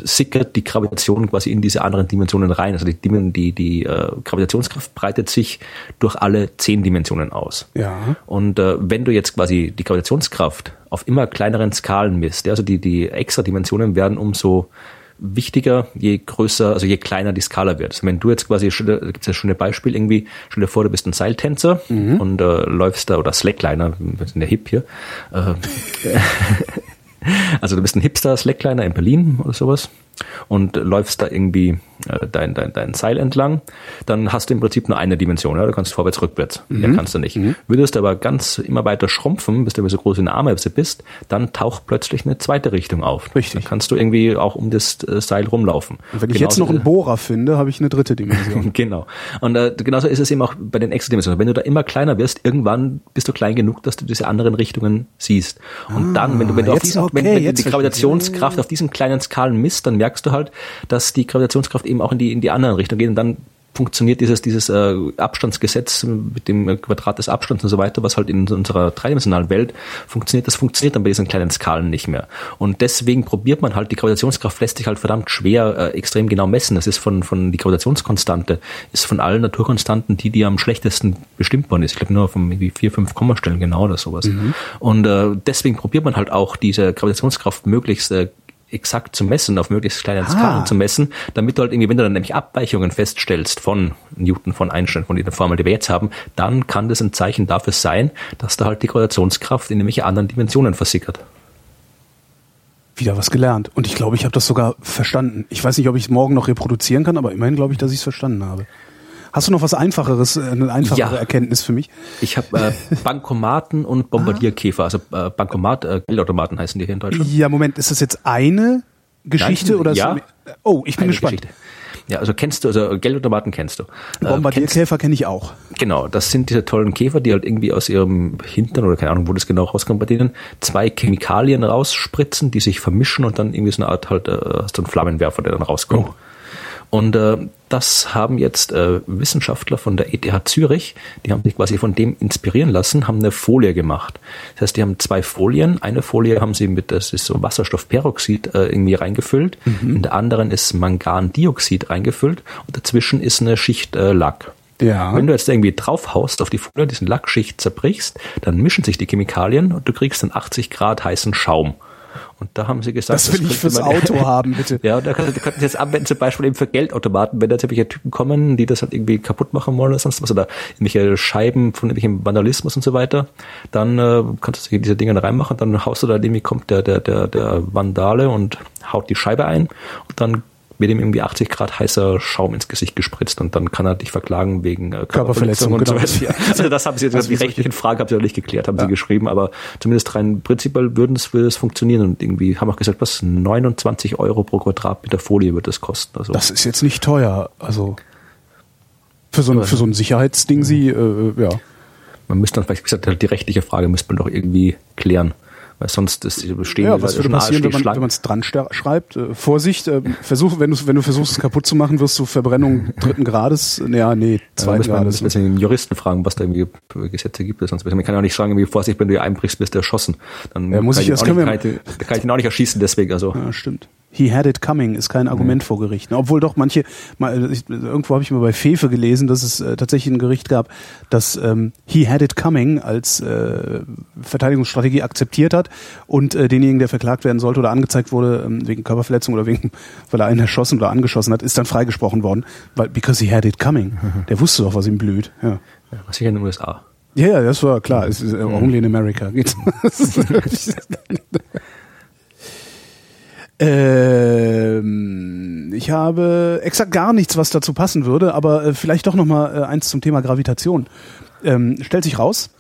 sickert die Gravitation quasi in diese anderen Dimensionen rein. Also die, die, die äh, Gravitationskraft breitet sich durch alle zehn Dimensionen aus. Ja. Und äh, wenn du jetzt quasi die Gravitationskraft auf immer kleineren Skalen misst, also die, die extra Dimensionen werden umso wichtiger, je größer, also je kleiner die Skala wird. Also wenn du jetzt quasi, da gibt es ja schon ein Beispiel irgendwie, stell dir vor, du bist ein Seiltänzer mhm. und äh, läufst da, oder Slackliner, wir sind der Hip hier, äh, also du bist ein Hipster Slackliner in Berlin oder sowas und läufst da irgendwie dein, dein, dein Seil entlang, dann hast du im Prinzip nur eine Dimension. Ja? Du kannst vorwärts, rückwärts. Mhm. Ja, kannst du nicht. Mhm. Würdest du aber ganz immer weiter schrumpfen, bis du so groß in der Ameise bist, dann taucht plötzlich eine zweite Richtung auf. Richtig. Dann kannst du irgendwie auch um das äh, Seil rumlaufen. Und wenn ich genauso, jetzt noch einen Bohrer finde, habe ich eine dritte Dimension. genau. Und äh, genauso ist es eben auch bei den extra Dimensionen. Wenn du da immer kleiner wirst, irgendwann bist du klein genug, dass du diese anderen Richtungen siehst. Und ah, dann, wenn du, wenn du, auf diesen, okay, wenn, wenn du die Gravitationskraft auf diesen kleinen Skalen misst, dann merkst du halt, dass die Gravitationskraft eben auch in die, in die anderen Richtung geht und dann funktioniert dieses, dieses äh, Abstandsgesetz mit dem Quadrat des Abstands und so weiter, was halt in unserer dreidimensionalen Welt funktioniert, das funktioniert dann bei diesen kleinen Skalen nicht mehr. Und deswegen probiert man halt, die Gravitationskraft lässt sich halt verdammt schwer äh, extrem genau messen. Das ist von, von die Gravitationskonstante, ist von allen Naturkonstanten die, die am schlechtesten bestimmt worden ist. Ich glaube nur von irgendwie vier, fünf Kommastellen genau oder sowas. Mhm. Und äh, deswegen probiert man halt auch diese Gravitationskraft möglichst äh, exakt zu messen, auf möglichst kleinen ah. Skalen zu messen, damit du halt irgendwie, wenn du dann nämlich Abweichungen feststellst von Newton, von Einstein, von dieser Formel, die wir jetzt haben, dann kann das ein Zeichen dafür sein, dass da halt die Gravitationskraft in irgendwelche anderen Dimensionen versickert. Wieder was gelernt. Und ich glaube, ich habe das sogar verstanden. Ich weiß nicht, ob ich es morgen noch reproduzieren kann, aber immerhin glaube ich, dass ich es verstanden habe. Hast du noch was Einfacheres, äh, eine einfachere ja. Erkenntnis für mich? Ich habe äh, Bankomaten und Bombardierkäfer, also äh, Bankomat, äh, Geldautomaten heißen die hier in Deutschland. Ja, Moment, ist das jetzt eine Geschichte Nein, oder? Ja. oh, ich bin eine gespannt. Geschichte. Ja, also kennst du, also Geldautomaten kennst du. Äh, Bombardierkäfer kenne ich auch. Genau, das sind diese tollen Käfer, die halt irgendwie aus ihrem Hintern oder keine Ahnung, wo das genau rauskommt bei denen, zwei Chemikalien rausspritzen, die sich vermischen und dann irgendwie so eine Art halt, äh, hast du einen Flammenwerfer, der dann rauskommt. Oh. Und äh, das haben jetzt äh, Wissenschaftler von der ETH Zürich, die haben sich quasi von dem inspirieren lassen, haben eine Folie gemacht. Das heißt, die haben zwei Folien. Eine Folie haben sie mit, das ist so Wasserstoffperoxid äh, irgendwie reingefüllt. Mhm. In der anderen ist Mangandioxid reingefüllt und dazwischen ist eine Schicht äh, Lack. Ja. Wenn du jetzt irgendwie draufhaust auf die Folie, diesen Lackschicht zerbrichst, dann mischen sich die Chemikalien und du kriegst einen 80 Grad heißen Schaum. Und da haben sie gesagt, das will das ich fürs man- Auto haben, bitte. Ja, da könnten sie jetzt anwenden, zum Beispiel eben für Geldautomaten, wenn da jetzt irgendwelche Typen kommen, die das halt irgendwie kaputt machen wollen oder sonst was, oder irgendwelche Scheiben von irgendwelchem Vandalismus und so weiter, dann äh, kannst du diese Dinge reinmachen, dann haust du da irgendwie kommt der, der, der, der Vandale und haut die Scheibe ein und dann wird ihm irgendwie 80 Grad heißer Schaum ins Gesicht gespritzt und dann kann er dich verklagen wegen äh, Körperverletzung, und so genau. weiter. Also das haben sie jetzt, Also die rechtlichen Fragen haben sie noch nicht geklärt, haben sie geschrieben, aber zumindest rein prinzipiell würden es, würde es funktionieren und irgendwie haben auch gesagt, was 29 Euro pro Quadratmeter Folie wird das kosten. Also Das ist jetzt nicht teuer. Also für so ein, für so ein Sicherheitsding sie, äh, ja. man müsste dann vielleicht, wie gesagt, die rechtliche Frage müsste man doch irgendwie klären. Weil sonst ist stehen Ja, die was würde passieren, wenn man man es dran schreibt? Äh, Vorsicht, äh, versuch, wenn du wenn du versuchst es kaputt zu machen, wirst du Verbrennung dritten Grades, ja, nee, zweiten müssen wir Grades. müssen wir den Juristen fragen, was da irgendwie Gesetze gibt. Sonst man kann ja auch nicht sagen, irgendwie Vorsicht, wenn du hier einbrichst, wirst du erschossen. Dann Ja, muss kann ich- das auch können nicht, wir- kann, ich, kann ich ihn auch nicht erschießen, deswegen. Also Ja, stimmt. He had it coming ist kein Argument vor Gericht. ne? Obwohl doch manche, mal, ich, irgendwo habe ich mal bei Fefe gelesen, dass es äh, tatsächlich ein Gericht gab, das ähm, he had it coming als äh, Verteidigungsstrategie akzeptiert hat und äh, denjenigen, der verklagt werden sollte oder angezeigt wurde ähm, wegen Körperverletzung oder wegen, weil er einen erschossen oder angeschossen hat, ist dann freigesprochen worden, weil because he had it coming. Der wusste doch, was ihm blüht. Ja. ja, was sicher in den USA. Ja, ja, das war klar. Es ist, äh, only in America geht's. ähm, ich habe exakt gar nichts, was dazu passen würde, aber äh, vielleicht doch noch mal äh, eins zum Thema Gravitation. Ähm, stellt sich raus,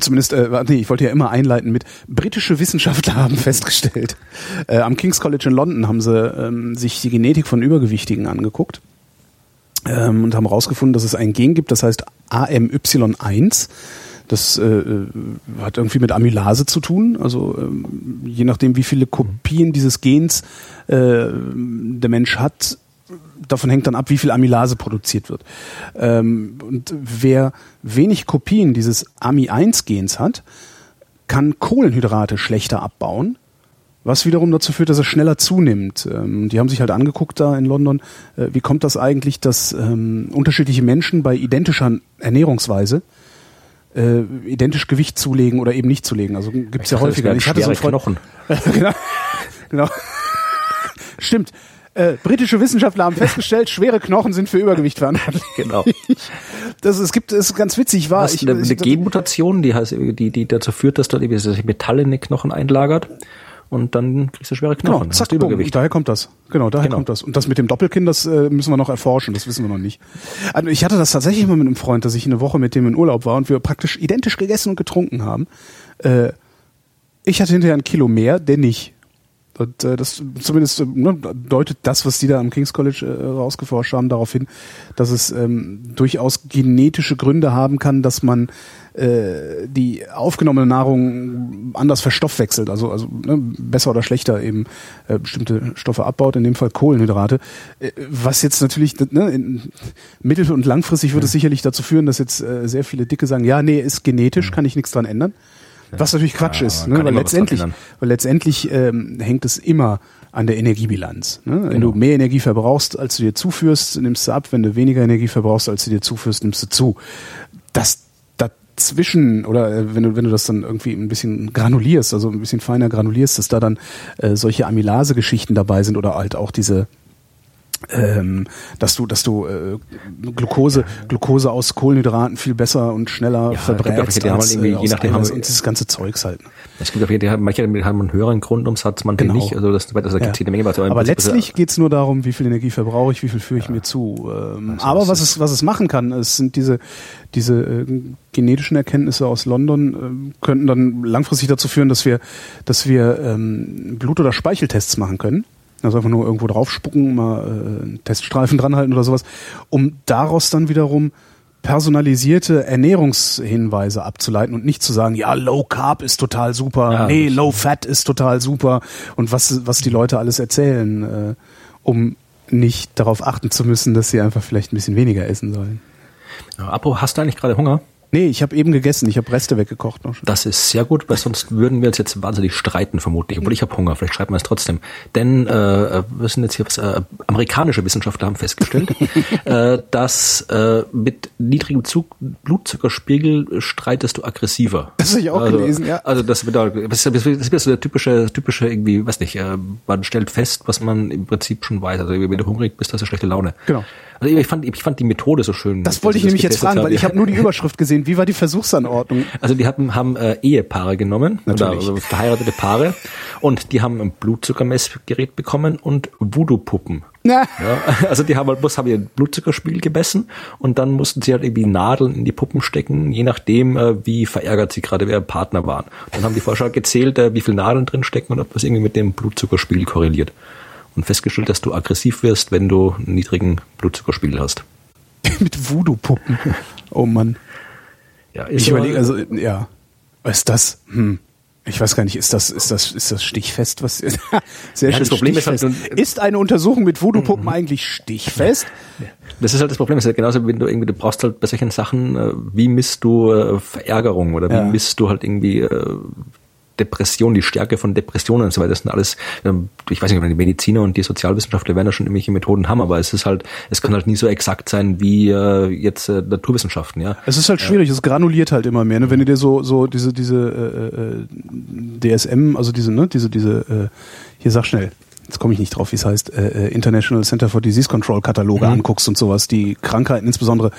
zumindest, äh, nee, ich wollte ja immer einleiten mit, britische Wissenschaftler haben festgestellt, äh, am King's College in London haben sie ähm, sich die Genetik von Übergewichtigen angeguckt ähm, und haben herausgefunden, dass es ein Gen gibt, das heißt AMY1. Das äh, äh, hat irgendwie mit Amylase zu tun. Also ähm, je nachdem, wie viele Kopien dieses Gens äh, der Mensch hat, davon hängt dann ab, wie viel Amylase produziert wird. Ähm, und wer wenig Kopien dieses AMI1-Gens hat, kann Kohlenhydrate schlechter abbauen, was wiederum dazu führt, dass er schneller zunimmt. Ähm, die haben sich halt angeguckt da in London, äh, wie kommt das eigentlich, dass ähm, unterschiedliche Menschen bei identischer Ernährungsweise äh, identisch Gewicht zulegen oder eben nicht zulegen. Also gibt's ja dachte, das häufiger. Ich hatte so einen Freund, Knochen. genau. genau. Stimmt. Äh, britische Wissenschaftler haben festgestellt, schwere Knochen sind für Übergewicht verantwortlich. Genau. Das, es gibt, es ist ganz witzig, war. Das ist eine, eine Genmutation, die, heißt, die, die dazu führt, dass dort sich Metalle in den Knochen einlagert und dann kriegst du schwere Knochen. Genau, zack, Übergewicht. daher kommt das. Genau, daher Genau. kommt das. Und das mit dem Doppelkinn, das äh, müssen wir noch erforschen, das wissen wir noch nicht. Also ich hatte das tatsächlich mal mit einem Freund, dass ich eine Woche mit dem in Urlaub war und wir praktisch identisch gegessen und getrunken haben. Äh, ich hatte hinterher ein Kilo mehr, der nicht. Und äh, das zumindest äh, ne, deutet das, was die da am King's College äh, rausgeforscht haben, darauf hin, dass es ähm, durchaus genetische Gründe haben kann, dass man äh, die aufgenommene Nahrung anders verstoffwechselt, also also ne, besser oder schlechter eben äh, bestimmte Stoffe abbaut, in dem Fall Kohlenhydrate. Äh, was jetzt natürlich ne, in, mittel- und langfristig wird es sicherlich dazu führen, dass jetzt äh, sehr viele Dicke sagen, ja, nee, ist genetisch, kann ich nichts dran ändern. Was natürlich Quatsch Ja, ist, ne? weil letztendlich, weil letztendlich ähm, hängt es immer an der Energiebilanz. Ne? Wenn Genau. du mehr Energie verbrauchst, als du dir zuführst, nimmst du ab. Wenn du weniger Energie verbrauchst, als du dir zuführst, nimmst du zu. Das dazwischen oder äh, wenn du wenn du das dann irgendwie ein bisschen granulierst, also ein bisschen feiner granulierst, dass da dann äh, solche Amylase-Geschichten dabei sind oder halt auch diese ähm, dass du, dass du äh, Glucose, Glucose aus Kohlenhydraten viel besser und schneller Ja, verbrätst haben als, irgendwie, äh, je aus nachdem Eiweiß und dieses ganze Zeugs halt. ne? Es gibt welche, die haben, manche haben einen höheren Grundumsatz, manche Genau. nicht. Also das, das Ja. es jede Menge. im Aber ja- letztlich geht's nur darum, wie viel Energie verbrauche ich, wie viel führe ich mir zu. Ähm, Also aber was es, was es machen kann, es sind diese, diese äh, genetischen Erkenntnisse aus London, ähm, könnten dann langfristig dazu führen, dass wir, dass wir ähm, Blut- oder Speicheltests machen können. Also einfach nur irgendwo draufspucken, mal äh, einen Teststreifen dranhalten oder sowas, um daraus dann wiederum personalisierte Ernährungshinweise abzuleiten und nicht zu sagen, ja, Low Carb ist total super, Ja, nee, Low Fat ist total super und was, was die Leute alles erzählen, äh, um nicht darauf achten zu müssen, dass sie einfach vielleicht ein bisschen weniger essen sollen. Ja, Apo, hast du eigentlich gerade Hunger? Nee, ich habe eben gegessen. Ich habe Reste weggekocht noch. Das ist sehr gut, weil sonst würden wir uns jetzt wahnsinnig streiten, vermutlich. Obwohl ich habe Hunger, vielleicht schreiben wir es trotzdem. Denn äh, wir sind jetzt hier was, äh, amerikanische Wissenschaftler haben festgestellt, äh, dass äh, mit niedrigem Zug Blutzuckerspiegel streitest du aggressiver. Das habe ich auch also, gelesen, ja. Also das da, das ist, ist so der typische, typische irgendwie, weiß nicht, äh, man stellt fest, was man im Prinzip schon weiß. Also wenn du hungrig bist, hast du schlechte Laune. Genau. Also ich fand, ich fand die Methode so schön. Das wollte ich nämlich jetzt fragen, weil ich habe nur die Überschrift gesehen. Wie war die Versuchsanordnung? Also die haben, haben äh, Ehepaare genommen, oder Natürlich. also verheiratete Paare, und die haben ein Blutzuckermessgerät bekommen und Voodoo-Puppen. Na, Ja, also die haben halt bloß haben ihren Blutzuckerspiegel gemessen und dann mussten sie halt irgendwie Nadeln in die Puppen stecken, je nachdem, äh, wie verärgert sie gerade wer Partner waren. Dann haben die Forscher gezählt, äh, wie viel Nadeln drin stecken und ob das irgendwie mit dem Blutzuckerspiegel korreliert. Und festgestellt, dass du aggressiv wirst, wenn du einen niedrigen Blutzuckerspiegel hast. mit Voodoo-Puppen. Oh Mann. Ja, Ich überlege, also ja, ist das? Hm. Ich weiß gar nicht, ist das, ist das, ist das stichfest? Was? Sehr Ja, schön. das Problem ist halt nun- ist eine Untersuchung mit Voodoo-Puppen eigentlich stichfest? Das ist halt das Problem, das ist halt genauso, wenn du irgendwie, du brauchst halt bei solchen Sachen, äh, wie misst du äh, Verärgerung oder wie Ja. misst du halt irgendwie äh, Depression, die Stärke von Depressionen und so weiter. Das sind alles, ähm, ich weiß nicht, ob die Mediziner und die Sozialwissenschaftler werden da schon irgendwelche Methoden haben, aber es ist halt, es kann halt nie so exakt sein wie äh, jetzt äh, Naturwissenschaften, ja. Es ist halt schwierig, es granuliert halt immer mehr. Ne? Wenn du dir so so diese diese äh, äh, DSM, also diese ne diese diese äh, hier sag schnell, jetzt komme ich nicht drauf, wie es heißt, äh, äh, International Center for Disease Control Kataloge Mhm. anguckst und sowas, die Krankheiten, insbesondere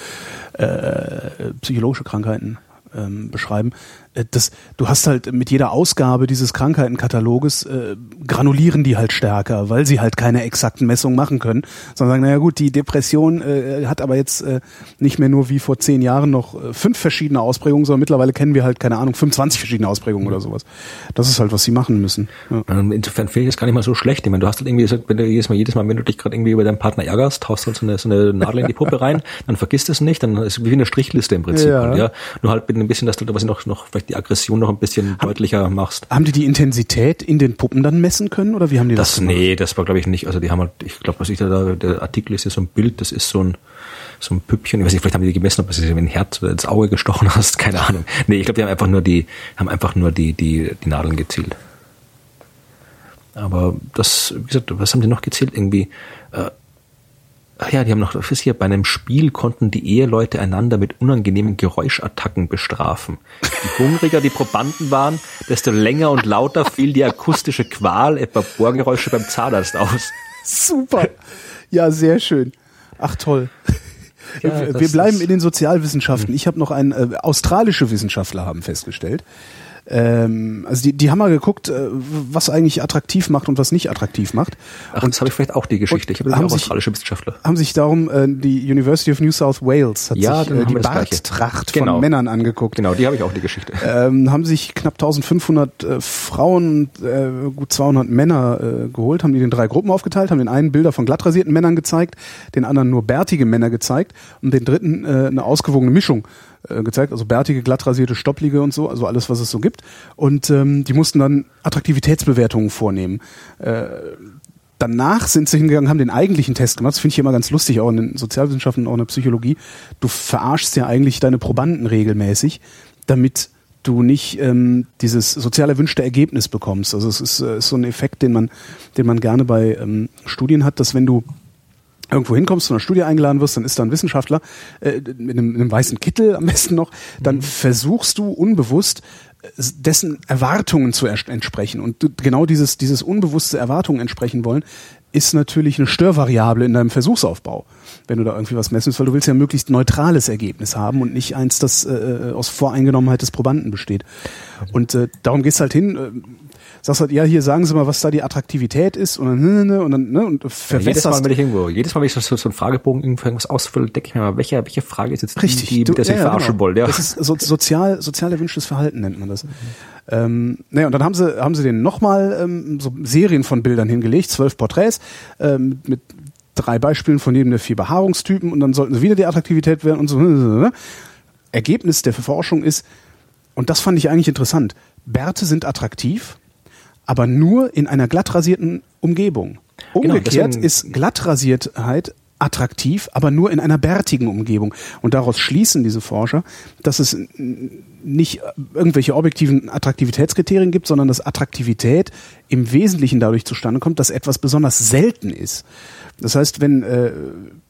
äh, psychologische Krankheiten ähm, beschreiben. Äh, Das, du hast halt mit jeder Ausgabe dieses Krankheitenkataloges äh, granulieren die halt stärker, weil sie halt keine exakten Messungen machen können, sondern sagen, naja gut, die Depression äh, hat aber jetzt äh, nicht mehr nur wie vor zehn Jahren noch äh, fünf verschiedene Ausprägungen, sondern mittlerweile kennen wir halt, keine Ahnung, 25 verschiedene Ausprägungen oder sowas. Das ist halt, was sie machen müssen. Ja. Ähm, Insofern finde ich das gar nicht mal so schlecht. Ich meine, du hast halt irgendwie wenn du jedes Mal, jedes Mal, wenn du dich gerade irgendwie über deinen Partner ärgerst, haust halt so eine, so eine Nadel in die Puppe rein, dann vergisst es nicht, dann ist es wie eine Strichliste im Prinzip. Ja. Halt, ja. Nur halt mit ein bisschen, dass du da was noch, noch vielleicht die Aggression noch ein bisschen deutlicher machst. Haben die die Intensität in den Puppen dann messen können oder wie haben die das, Das, gemacht? nee, das war glaube ich nicht. Also die haben halt, ich glaube, was ich da, da, der Artikel ist ja so ein Bild, das ist so ein, so ein Püppchen. Ich weiß nicht, vielleicht haben die gemessen, ob du sie in ein Herz oder ins Auge gestochen hast, keine Ahnung. Nee, ich glaube, die haben einfach nur die, haben einfach nur die, die, die Nadeln gezielt. Aber das, wie gesagt, was haben die noch gezählt? Irgendwie, äh, ach ja, die haben noch, das ist hier, bei einem Spiel konnten die Eheleute einander mit unangenehmen Geräuschattacken bestrafen. Je hungriger die Probanden waren, desto länger und lauter fiel die akustische Qual, etwa Bohrgeräusche beim Zahnarzt aus. Super. Ja, sehr schön. Ach toll. Ja, wir bleiben in den Sozialwissenschaften. Ich habe noch einen, äh, australische Wissenschaftler haben festgestellt. Ähm, also die, die haben mal geguckt, äh, was eigentlich attraktiv macht und was nicht attraktiv macht. Ach, das habe ich vielleicht auch die Geschichte. Ich habe haben auch sich- australische Wissenschaftler. Haben sich darum äh, die University of New South Wales hat Ja, sich äh, die. Barttracht Genau. von Männern angeguckt. Genau, die habe ich auch die Geschichte. ähm, haben sich knapp 1500 äh, Frauen und äh, gut 200 Männer äh, geholt, haben die in drei Gruppen aufgeteilt, haben den einen Bilder von glatt rasierten Männern gezeigt, den anderen nur bärtige Männer gezeigt und den dritten äh, eine ausgewogene Mischung äh, gezeigt, also bärtige, glatt rasierte, stopplige und so, also alles, was es so gibt. Und ähm, die mussten dann Attraktivitätsbewertungen vornehmen. Äh, Danach sind sie hingegangen, haben den eigentlichen Test gemacht. Das finde ich immer ganz lustig, auch in den Sozialwissenschaften, auch in der Psychologie. Du verarschst ja eigentlich deine Probanden regelmäßig, damit du nicht ähm, dieses sozial erwünschte Ergebnis bekommst. Also es ist, äh, ist so ein Effekt, den man, den man gerne bei ähm, Studien hat, dass wenn du irgendwo hinkommst, zu einer Studie eingeladen wirst, dann ist da ein Wissenschaftler äh, mit, einem, einem weißen Kittel am besten noch, dann versuchst du unbewusst äh, dessen Erwartungen zu entsprechen. Und genau dieses, dieses unbewusste Erwartungen entsprechen wollen, ist natürlich eine Störvariable in deinem Versuchsaufbau, wenn du da irgendwie was messen willst, weil du willst ja ein möglichst neutrales Ergebnis haben und nicht eins, das äh, aus Voreingenommenheit des Probanden besteht. Und äh, darum gehst halt hin, äh, sagst halt, ja, hier sagen Sie mal, was da die Attraktivität ist und dann, ne, ne, und dann, ne, und Ja, jedes Mal, wenn ich irgendwo, jedes Mal, wenn ich so, so einen Fragebogen irgendwo irgendwas ausfülle, denke ich mir mal, welche, welche Frage ist jetzt Richtig, die, die du- mit der sich ja, ja, verarschen genau. wollen? Ja. Das ist so, sozial, sozial erwünschtes Verhalten nennt man das. Ähm, naja, und dann haben sie, haben sie den nochmal ähm, so Serien von Bildern hingelegt, zwölf Porträts ähm, mit drei Beispielen von jedem der vier Behaarungstypen und dann sollten sie wieder die Attraktivität werden und so. Ergebnis der Forschung ist, und das fand ich eigentlich interessant, Bärte sind attraktiv, aber nur in einer glatt rasierten Umgebung. Genau, Umgekehrt deswegen- ist Glattrasiertheit attraktiv, aber nur in einer bärtigen Umgebung. Und daraus schließen diese Forscher, dass es nicht irgendwelche objektiven Attraktivitätskriterien gibt, sondern dass Attraktivität im Wesentlichen dadurch zustande kommt, dass etwas besonders selten ist. Das heißt, wenn äh,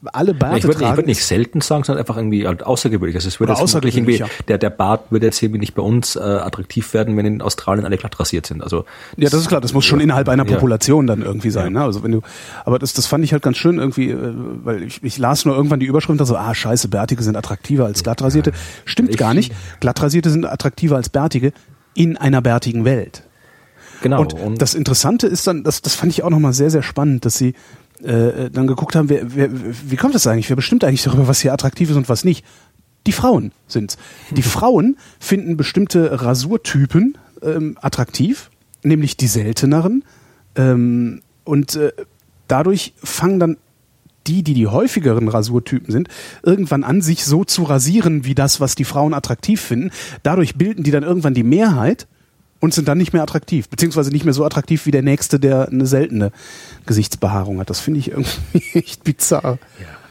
alle Bärte ich würde, tragen, ich würde nicht selten sagen, sondern einfach irgendwie halt außergewöhnlich. Also es würde jetzt wirklich außergewöhnlich, irgendwie, der, der Bart würde jetzt irgendwie nicht bei uns äh, attraktiv werden, wenn in Australien alle glatt rasiert sind. Also Ja, das ist klar, das muss schon innerhalb einer Ja. Population dann irgendwie sein. Ne? Also wenn du, aber das, das fand ich halt ganz schön irgendwie, äh, weil ich, ich las nur irgendwann die Überschrift so, ah scheiße, Bärtige sind attraktiver als Glattrasierte. Stimmt Ich- gar nicht. Glattrasierte sind attraktiver als Bärtige in einer bärtigen Welt. Genau. Und, das Interessante ist dann, das, das fand ich auch nochmal sehr, sehr spannend, dass sie äh, dann geguckt haben, wer, wer, wie kommt das eigentlich? Wer bestimmt eigentlich darüber, was hier attraktiv ist und was nicht? Die Frauen sind's. Die Frauen finden bestimmte Rasurtypen ähm, attraktiv, nämlich die selteneren. Ähm, und äh, dadurch fangen dann die, die die häufigeren Rasurtypen sind, irgendwann an, sich so zu rasieren, wie das, was die Frauen attraktiv finden. Dadurch bilden die dann irgendwann die Mehrheit und sind dann nicht mehr attraktiv, beziehungsweise nicht mehr so attraktiv wie der nächste, der eine seltene Gesichtsbehaarung hat. Das finde ich irgendwie echt bizarr.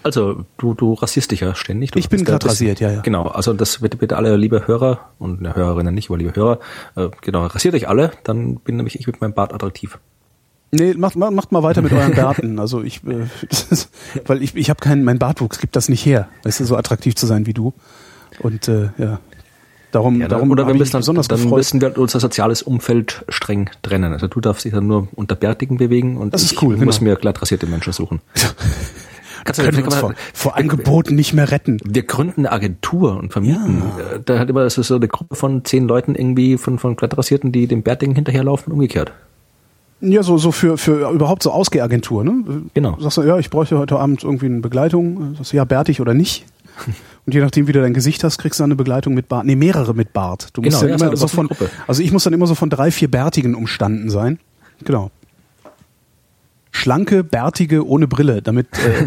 Also du, du rasierst dich ja ständig. Du Ich bin bist- rasiert, ja, ja. Genau, also das bitte, bitte alle liebe Hörer und ne, Hörerinnen nicht, aber liebe Hörer, äh, genau, rasiert euch alle, dann bin nämlich ich mit meinem Bart attraktiv. Nee, macht, macht mal weiter mit euren Bärten. Also ich, äh, ist, weil ich, ich habe keinen, mein Bartwuchs gibt das nicht her, weißt du, so attraktiv zu sein wie du. Und äh, ja, darum, Ja, darum oder wir ich müssen dann, besonders dann gefreut. müssen wir unser soziales Umfeld streng trennen. Also du darfst dich dann nur unter Bärtigen bewegen und Das ist ich cool, muss genau. mir glatt rasierte Menschen suchen. Kannst Können wir uns vor, vor Angeboten nicht mehr retten. wir gründen eine Agentur und vermieten. Äh, Da hat immer so so eine Gruppe von zehn Leuten irgendwie von, von Glattrasierten, die dem Bärtigen hinterherlaufen und umgekehrt. Ja, so, so für, für überhaupt so Ausgehagentur, ne? Genau. Sagst du, ja, ich bräuchte heute Abend irgendwie eine Begleitung. Sagst du, ja, bärtig oder nicht? Und je nachdem, wie du dein Gesicht hast, kriegst du eine Begleitung mit Bart. Nee, mehrere mit Bart. Du musst Genau, ja ja, immer so von, also ich muss dann immer so von drei, vier Bärtigen umstanden sein. Genau. Schlanke, bärtige, ohne Brille, damit äh,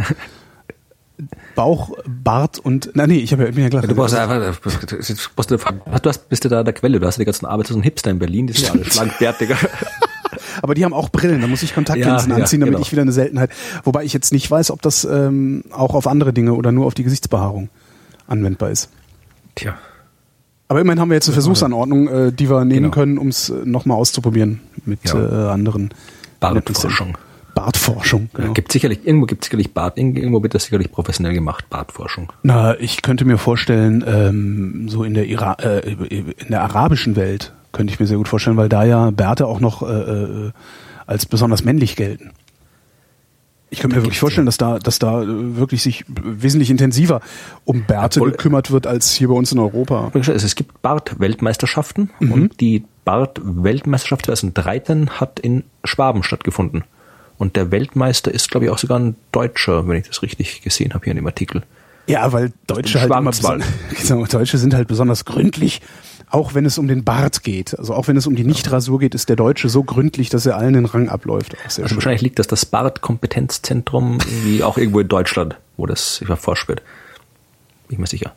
Bauch, Bart und, na nee, ich habe ja, ich bin ja klar. Du brauchst einfach, du, du, hast, bist du da an der Quelle, du hast die ganzen arbeitslosen Hipster in Berlin, die sind ja alle schlank, bärtiger. Aber die haben auch Brillen, da muss ich Kontaktlinsen Ja, ja, anziehen, damit genau. ich wieder eine Seltenheit. Wobei ich jetzt nicht weiß, ob das ähm, auch auf andere Dinge oder nur auf die Gesichtsbehaarung anwendbar ist. Tja. Aber immerhin haben wir jetzt eine Versuchsanordnung, äh, die wir nehmen Genau. können, um es nochmal auszuprobieren mit Ja. äh, anderen Bartforschung. Bartforschung. Genau. Gibt sicherlich, irgendwo gibt es sicherlich Bart, irgendwo wird das sicherlich professionell gemacht, Bartforschung. Na, ich könnte mir vorstellen, ähm, so in der, Ira äh, in der arabischen Welt könnte ich mir sehr gut vorstellen, weil da ja Bärte auch noch äh, äh, als besonders männlich gelten. Ich könnte mir wirklich vorstellen, dass da, dass da äh, wirklich sich wesentlich intensiver um Bärte Obwohl- gekümmert wird als hier bei uns in Europa. Also Es gibt Bart-Weltmeisterschaften und die Bart-Weltmeisterschaft 2013 hat in Schwaben stattgefunden. Und der Weltmeister ist, glaube ich, auch sogar ein Deutscher, wenn ich das richtig gesehen habe hier in dem Artikel. Ja, weil Deutsche halt immer genau, Deutsche sind halt besonders gründlich, auch wenn es um den Bart geht. Also auch wenn es um die Nicht-Rasur geht, ist der Deutsche so gründlich, dass er allen den Rang abläuft. Also schön. wahrscheinlich liegt das das Bart-Kompetenzzentrum irgendwie auch irgendwo in Deutschland, wo das erforscht wird. Bin ich mir sicher.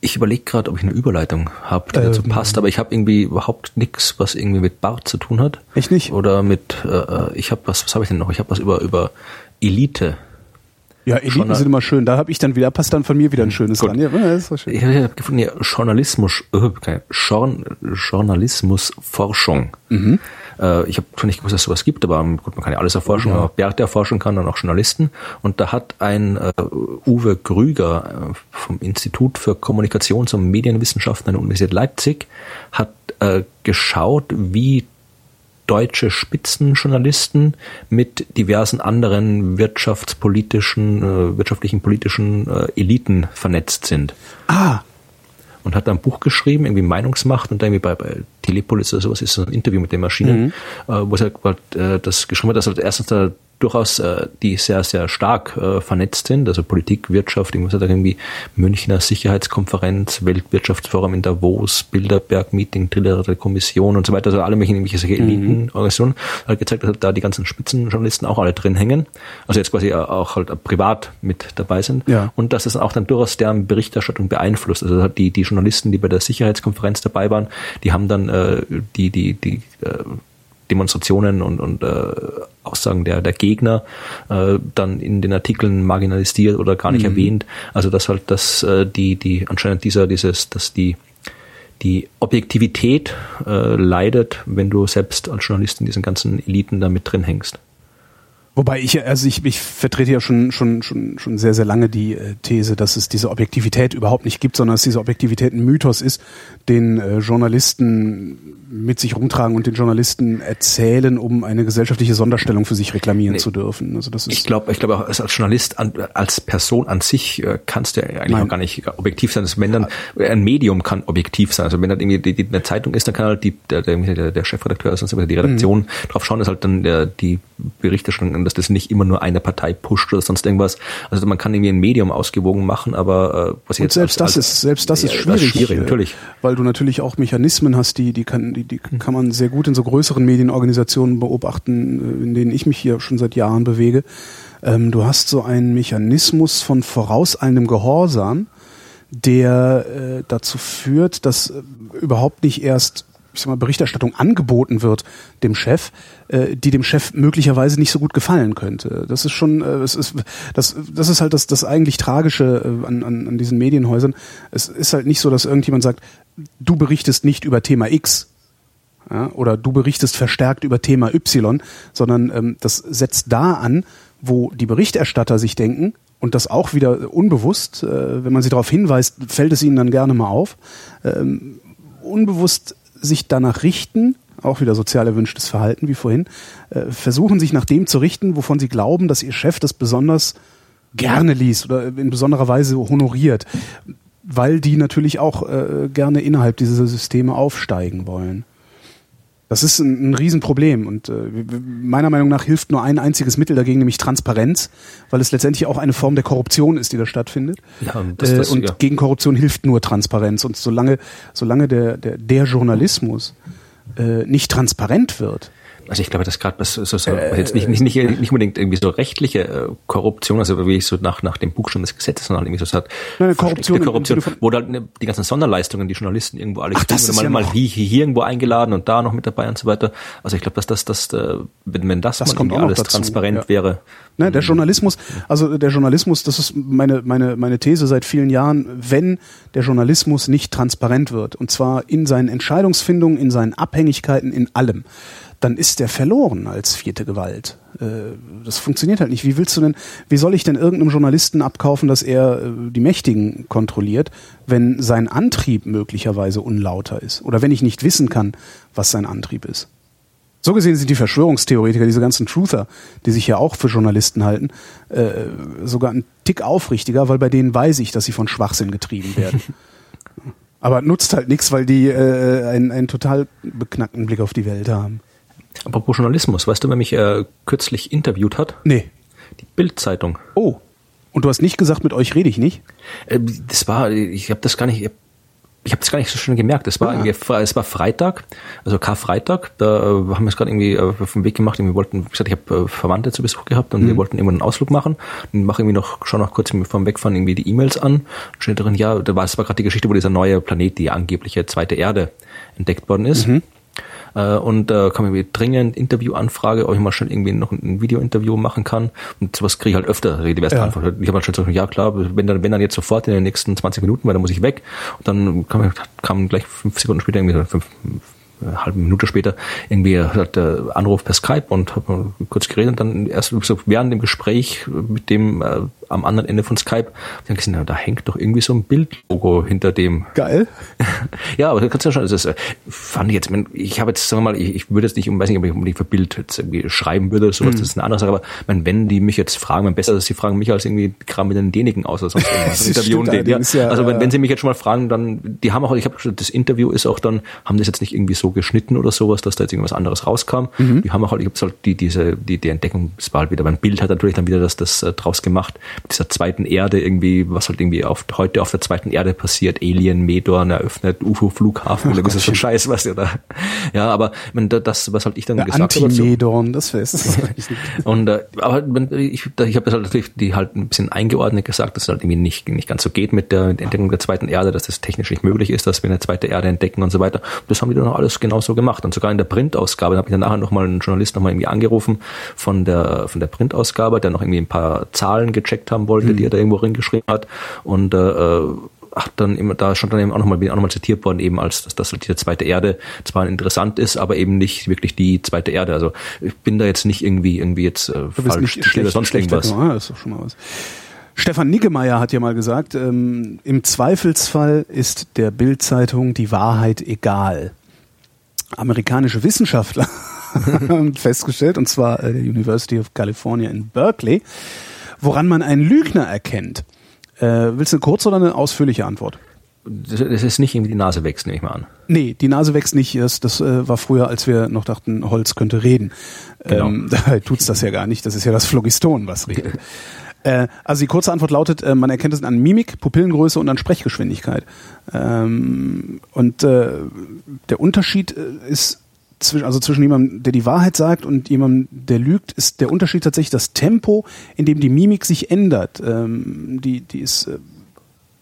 Ich überlege gerade, ob ich eine Überleitung habe, die dazu Ähm. passt, aber ich habe irgendwie überhaupt nichts, was irgendwie mit Bart zu tun hat. Echt nicht? Oder mit, äh, ich habe was, was habe ich denn noch? Ich habe was über, über Elite. Ja, Eliten sind immer schön. Da habe ich dann wieder, passt dann von mir wieder ein schönes Gut. ran. Ja, das so schön. Ich habe gefunden, ja, Journalismus, äh, Journalismusforschung. Mhm. Äh, ich habe schon nicht gewusst, dass es sowas gibt, aber gut, man kann ja alles erforschen, auch Bärte erforschen kann und auch Journalisten. Und da hat ein äh, Uwe Grüger äh, vom Institut für Kommunikations- und Medienwissenschaften an der Universität Leipzig hat äh, geschaut, wie deutsche Spitzenjournalisten mit diversen anderen wirtschaftspolitischen, äh, wirtschaftlichen, politischen äh, Eliten vernetzt sind. Ah, Und hat da ein Buch geschrieben, irgendwie Meinungsmacht und dann irgendwie bei, bei Telepolis oder sowas ist so ein Interview mit den Maschinen, äh, wo er halt, äh, das geschrieben hat, dass halt erstens da durchaus äh, die sehr, sehr stark äh, vernetzt sind, also Politik, Wirtschaft, irgendwas hat irgendwie Münchner Sicherheitskonferenz, Weltwirtschaftsforum in Davos, Bilderberg-Meeting, Trilaterale Kommission und so weiter, also alle möglichen irgendwelche solche Elitenorganisationen, hat gezeigt, dass da die ganzen Spitzenjournalisten auch alle drin hängen, also jetzt quasi auch halt privat mit dabei sind. Ja. und dass es auch dann durchaus deren Berichterstattung beeinflusst. Also die, die Journalisten, die bei der Sicherheitskonferenz dabei waren, die haben dann äh, die, die, die, äh, Demonstrationen und, und äh, Aussagen der, der Gegner äh, dann in den Artikeln marginalisiert oder gar nicht mhm. erwähnt. Also dass halt das äh, die, die anscheinend dieser, dieses, dass die die Objektivität äh, leidet, wenn du selbst als Journalist in diesen ganzen Eliten da mit drin hängst. Wobei ich, also ich, ich vertrete ja schon, schon, schon, schon sehr, sehr lange die äh, These, dass es diese Objektivität überhaupt nicht gibt, sondern dass diese Objektivität ein Mythos ist, den äh, Journalisten mit sich rumtragen und den Journalisten erzählen, um eine gesellschaftliche Sonderstellung für sich reklamieren nee. zu dürfen. Also das ist ich glaube, ich glaube auch als Journalist, an, als Person an sich äh, kannst du ja eigentlich Nein. auch gar nicht objektiv sein. Also wenn dann ein Medium kann objektiv sein. Also wenn dann irgendwie die, die, eine Zeitung ist, dann kann halt die, der, der, der Chefredakteur, also die Redaktion mhm. drauf schauen, dass halt dann der, die Berichterstattung, dass das nicht immer nur eine Partei pusht oder sonst irgendwas. Also man kann irgendwie ein Medium ausgewogen machen, aber äh, was jetzt und selbst als, das ist selbst das ist schwierig, schwierig natürlich, weil du natürlich auch Mechanismen hast, die die kann die die, die kann man sehr gut in so größeren Medienorganisationen beobachten, äh, in denen ich mich hier schon seit Jahren bewege. Ähm, du hast so einen Mechanismus von vorauseilendem Gehorsam, der äh, dazu führt, dass äh, überhaupt nicht erst ich sag mal, Berichterstattung angeboten wird dem Chef, äh, die dem Chef möglicherweise nicht so gut gefallen könnte. Das ist schon, äh, es ist, das, das ist halt das, das eigentlich Tragische äh, an, an, an diesen Medienhäusern. Es ist halt nicht so, dass irgendjemand sagt, du berichtest nicht über Thema X, ja, oder du berichtest verstärkt über Thema Y, sondern ähm, das setzt da an, wo die Berichterstatter sich denken, und das auch wieder unbewusst, äh, wenn man sie darauf hinweist, fällt es ihnen dann gerne mal auf, ähm, unbewusst sich danach richten, auch wieder sozial erwünschtes Verhalten wie vorhin, äh, versuchen sich nach dem zu richten, wovon sie glauben, dass ihr Chef das besonders gerne liest oder in besonderer Weise honoriert, weil die natürlich auch äh, gerne innerhalb dieser Systeme aufsteigen wollen. Das ist ein, ein Riesenproblem und äh, meiner Meinung nach hilft nur ein einziges Mittel dagegen, nämlich Transparenz, weil es letztendlich auch eine Form der Korruption ist, die da stattfindet. Ja, das, das, äh, und ja. gegen Korruption hilft nur Transparenz und solange solange der der, der Journalismus äh, nicht transparent wird, also ich glaube, dass gerade was so, so äh, jetzt nicht, nicht, nicht, nicht unbedingt irgendwie so rechtliche äh, Korruption, also wie ich so nach, nach dem Buchstaben des Gesetzes, sondern irgendwie so hat Nein, Korruption, Korruption wo da halt die ganzen Sonderleistungen, die Journalisten irgendwo alle Ach, kriegen, mal, ja mal hier, hier irgendwo eingeladen und da noch mit dabei und so weiter. Also ich glaube, dass das, das, äh, wenn, wenn das, das kommt alles dazu, transparent ja. wäre. Ne, der Journalismus, also der Journalismus, das ist meine, meine, meine These seit vielen Jahren, wenn der Journalismus nicht transparent wird, und zwar in seinen Entscheidungsfindungen, in seinen Abhängigkeiten, in allem, dann ist der verloren als vierte Gewalt. Äh, das funktioniert halt nicht. Wie willst du denn, wie soll ich denn irgendeinem Journalisten abkaufen, dass er äh, die Mächtigen kontrolliert, wenn sein Antrieb möglicherweise unlauter ist? Oder wenn ich nicht wissen kann, was sein Antrieb ist? So gesehen sind die Verschwörungstheoretiker, diese ganzen Truther, die sich ja auch für Journalisten halten, äh, sogar ein Tick aufrichtiger, weil bei denen weiß ich, dass sie von Schwachsinn getrieben werden. Aber nutzt halt nichts, weil die äh, einen, einen total beknackten Blick auf die Welt haben. Apropos Journalismus, weißt du, wer mich äh, kürzlich interviewt hat? Nee. Die Bild-Zeitung. Oh. Und du hast nicht gesagt, mit euch rede ich nicht? Äh, das war, ich habe das gar nicht, ich habe das gar nicht so schön gemerkt. Es war ah. es war Freitag, also Karfreitag. Da äh, haben wir es gerade irgendwie äh, auf den Weg gemacht. Wir wollten, wie gesagt, ich habe äh, Verwandte zu Besuch gehabt und mhm. wir wollten irgendwann einen Ausflug machen. Und mache irgendwie noch, schau noch kurz vom Wegfahren irgendwie die E-Mails an. Steht drin, ja, da war, es war gerade die Geschichte, wo dieser neue Planet, die angebliche zweite Erde, entdeckt worden ist. Mhm. Äh, und äh, kam irgendwie dringend Interviewanfrage, ob ich mal schon irgendwie noch ein Videointerview machen kann. Und sowas kriege ich halt öfter diverse ja. Antworten. Ich habe halt schon gesagt, ja klar, wenn dann, wenn dann jetzt sofort in den nächsten 20 Minuten, weil dann muss ich weg. Und dann kam, kam gleich fünf Sekunden später irgendwie fünf, eine halbe Minute später irgendwie hat der Anruf per Skype und habe kurz geredet und dann erst so während dem Gespräch mit dem äh, am anderen Ende von Skype dann gesehen, na, da hängt doch irgendwie so ein Bildlogo hinter dem. Geil. ja, aber das kannst du ja schon, das äh, fand ich jetzt, ich habe jetzt, sagen wir mal, ich, ich würde jetzt nicht, weiß nicht, ob ich unbedingt für Bild jetzt irgendwie schreiben würde oder sowas, mhm. das ist eine andere Sache, aber mein, wenn die mich jetzt fragen, mein besser, dass sie fragen mich als irgendwie Kram mit den Denigen aus oder sonst irgendwas. Interviewen den, ja. ja. Also wenn, wenn sie mich jetzt schon mal fragen, dann, die haben auch, ich habe das Interview ist auch dann, haben das jetzt nicht irgendwie so geschnitten oder sowas, dass da jetzt irgendwas anderes rauskam. Mhm. Die haben auch halt, ich habe halt die, diese, die, die Entdeckung, das war halt wieder, mein Bild hat natürlich dann wieder das, das äh, draus gemacht, dieser zweiten Erde irgendwie, was halt irgendwie auf, heute auf der zweiten Erde passiert, Alien, Medorn eröffnet, UFO-Flughafen oder so Scheiß, was oder, ja, aber, meine, das, was halt ich dann ja, gesagt habe. Anti-Medorn, das wäre es. Und, äh, aber ich, ich habe das halt natürlich, die halt ein bisschen eingeordnet gesagt, dass es halt irgendwie nicht, nicht ganz so geht mit der, mit der Entdeckung der zweiten Erde, dass das technisch nicht möglich ist, dass wir eine zweite Erde entdecken und so weiter. Das haben die dann auch alles genauso gemacht. Und sogar in der Printausgabe, da habe ich dann nachher nochmal einen Journalist nochmal irgendwie angerufen von der, von der Printausgabe, der noch irgendwie ein paar Zahlen gecheckt haben wollte, mhm. die er da irgendwo reingeschrieben hat. Und äh, ach, dann immer, da schon dann eben auch nochmal, nochmal zitiert worden, eben als, dass, dass diese zweite Erde zwar interessant ist, aber eben nicht wirklich die zweite Erde. Also ich bin da jetzt nicht irgendwie, irgendwie jetzt äh, falsch nicht schlecht, oder sonst irgendwas. Ah, das ist doch schon mal was. Stefan Niggemeier hat ja mal gesagt, ähm, im Zweifelsfall ist der Bildzeitung die Wahrheit egal. Amerikanische Wissenschaftler haben festgestellt, und zwar äh, der University of California in Berkeley, woran man einen Lügner erkennt. Äh, willst du eine kurze oder eine ausführliche Antwort? Das ist nicht irgendwie die Nase wächst, nehme ich mal an. Nee, die Nase wächst nicht. Das, das äh, war früher, als wir noch dachten, Holz könnte reden. Genau. Ähm, da tut's das ja gar nicht. Das ist ja das Phlogiston, was redet. äh, also die kurze Antwort lautet, äh, man erkennt es an Mimik, Pupillengröße und an Sprechgeschwindigkeit. Ähm, und äh, der Unterschied äh, ist zwischen, also zwischen jemandem, der die Wahrheit sagt und jemandem, der lügt, ist der Unterschied tatsächlich das Tempo, in dem die Mimik sich ändert. Ähm, die, die ist äh,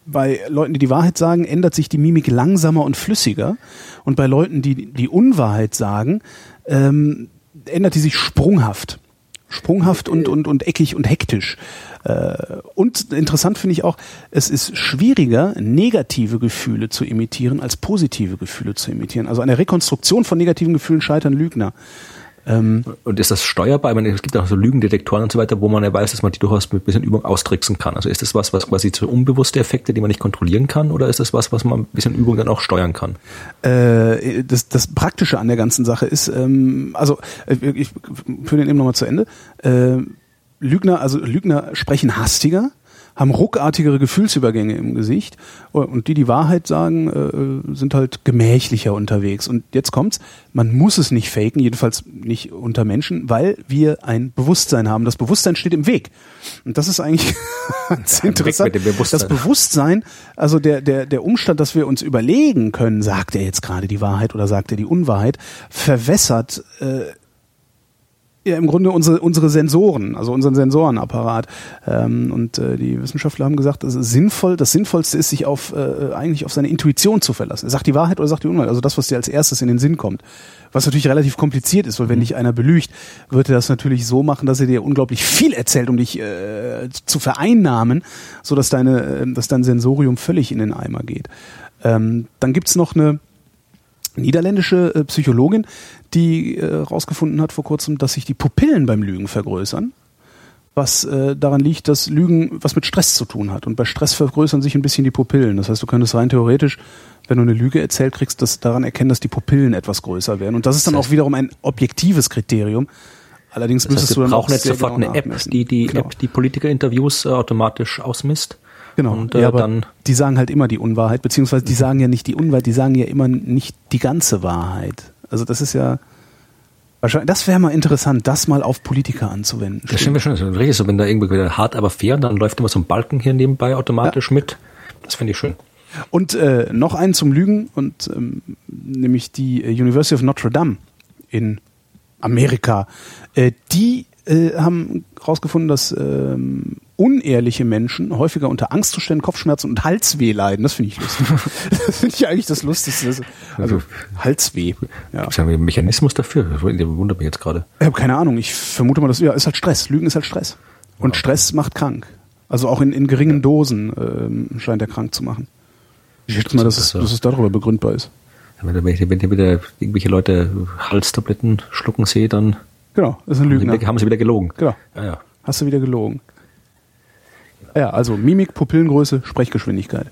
bei Leuten, die die Wahrheit sagen, ändert sich die Mimik langsamer und flüssiger. Und bei Leuten, die die Unwahrheit sagen, ähm, ändert die sich sprunghaft. Sprunghaft und, und, und eckig und hektisch. Äh, und interessant finde ich auch, es ist schwieriger, negative Gefühle zu imitieren, als positive Gefühle zu imitieren. Also an der Rekonstruktion von negativen Gefühlen scheitern Lügner. Ähm, und ist das steuerbar? Ich meine, es gibt auch so Lügendetektoren und so weiter, wo man ja weiß, dass man die durchaus mit ein bisschen Übung austricksen kann. Also ist das was, was quasi zu unbewusste Effekte, die man nicht kontrollieren kann, oder ist das was, was man ein bisschen Übung dann auch steuern kann? Äh, das, das Praktische an der ganzen Sache ist, ähm, also äh, ich führe den eben nochmal zu Ende. Äh, Lügner, also Lügner sprechen hastiger, haben ruckartigere Gefühlsübergänge im Gesicht und die die Wahrheit sagen, äh, sind halt gemächlicher unterwegs. Und jetzt kommt's, man muss es nicht faken, jedenfalls nicht unter Menschen, weil wir ein Bewusstsein haben. Das Bewusstsein steht im Weg. Und das ist eigentlich ganz ja, interessant. Bewusstsein. Das Bewusstsein, also der, der, der Umstand, dass wir uns überlegen können, sagt er jetzt gerade die Wahrheit oder sagt er die Unwahrheit, verwässert äh, ja im Grunde unsere, unsere Sensoren, also unseren Sensorenapparat. Ähm, und äh, die Wissenschaftler haben gesagt, das ist sinnvoll, das Sinnvollste ist, sich auf äh, eigentlich auf seine Intuition zu verlassen. Er sagt die Wahrheit oder sagt die Unwahrheit, also das, was dir als erstes in den Sinn kommt. Was natürlich relativ kompliziert ist, weil wenn mhm. dich einer belügt, wird er das natürlich so machen, dass er dir unglaublich viel erzählt, um dich äh, zu vereinnahmen, so dass deine, äh, dass dein Sensorium völlig in den Eimer geht. Ähm, dann gibt's noch eine niederländische äh, Psychologin, die äh, hat vor kurzem, dass sich die Pupillen beim Lügen vergrößern, was äh, daran liegt, dass Lügen was mit Stress zu tun hat. Und bei Stress vergrößern sich ein bisschen die Pupillen. Das heißt, du könntest rein theoretisch, wenn du eine Lüge erzählt kriegst, das daran erkennen, dass die Pupillen etwas größer werden. Und das ist dann auch wiederum ein objektives Kriterium. Allerdings das müsstest heißt, du dann auch jetzt sofort genau eine App, die die genau. App die Politikerinterviews äh, automatisch ausmisst. Genau. Und, äh, ja, aber dann die sagen halt immer die Unwahrheit, beziehungsweise die sagen ja nicht die Unwahrheit, die sagen ja immer nicht die ganze Wahrheit. Also das ist ja wahrscheinlich, das wäre mal interessant, das mal auf Politiker anzuwenden. Das stimmt schon, das ist richtig so, wenn da irgendwie wieder hart, aber fair, dann läuft immer so ein Balken hier nebenbei automatisch ja. mit. Das finde ich schön. Und äh, noch einen zum Lügen und ähm, nämlich die University of Notre Dame in Amerika. Äh, die äh, haben herausgefunden, dass ähm, unehrliche Menschen häufiger unter Angstzuständen, Kopfschmerzen und Halsweh leiden. Das finde ich lustig. das finde ich eigentlich das Lustigste. Also, also Halsweh. Ja. Gibt es einen Mechanismus dafür? Das wundert mich jetzt gerade. Ich habe keine Ahnung. Ich vermute mal, das ja, ist halt Stress. Lügen ist halt Stress. Und Stress macht krank. Also auch in, in geringen Dosen ähm, scheint er krank zu machen. Ich schätze mal, dass es, dass es darüber begründbar ist. Wenn, ihr wieder irgendwelche Leute Halstabletten schlucken sehe, dann genau, das ist ein Lügner. haben sie wieder gelogen. Genau. Ja, ja. Hast du wieder gelogen. Ja, also Mimik, Pupillengröße, Sprechgeschwindigkeit.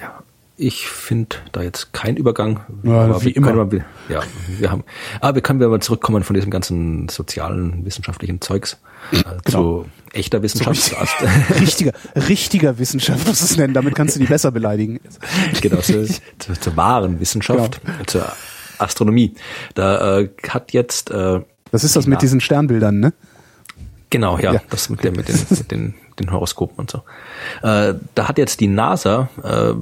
Ja, ich finde da jetzt kein Übergang. Ja, aber wie immer. Wir, ja, wir haben, aber wir können aber zurückkommen von diesem ganzen sozialen, wissenschaftlichen Zeugs äh, genau. zu echter Wissenschaft. So richtig, richtiger, richtiger Wissenschaft, was es nennen. Damit kannst du die besser beleidigen. Genau, zu, zu, zur wahren Wissenschaft, genau. zur Astronomie. Da äh, hat jetzt äh, Das ist das mit diesen Sternbildern, ne? Genau, ja, ja. das mit, der, mit, den, mit den, den Horoskopen und so. Äh, da hat jetzt die NASA äh,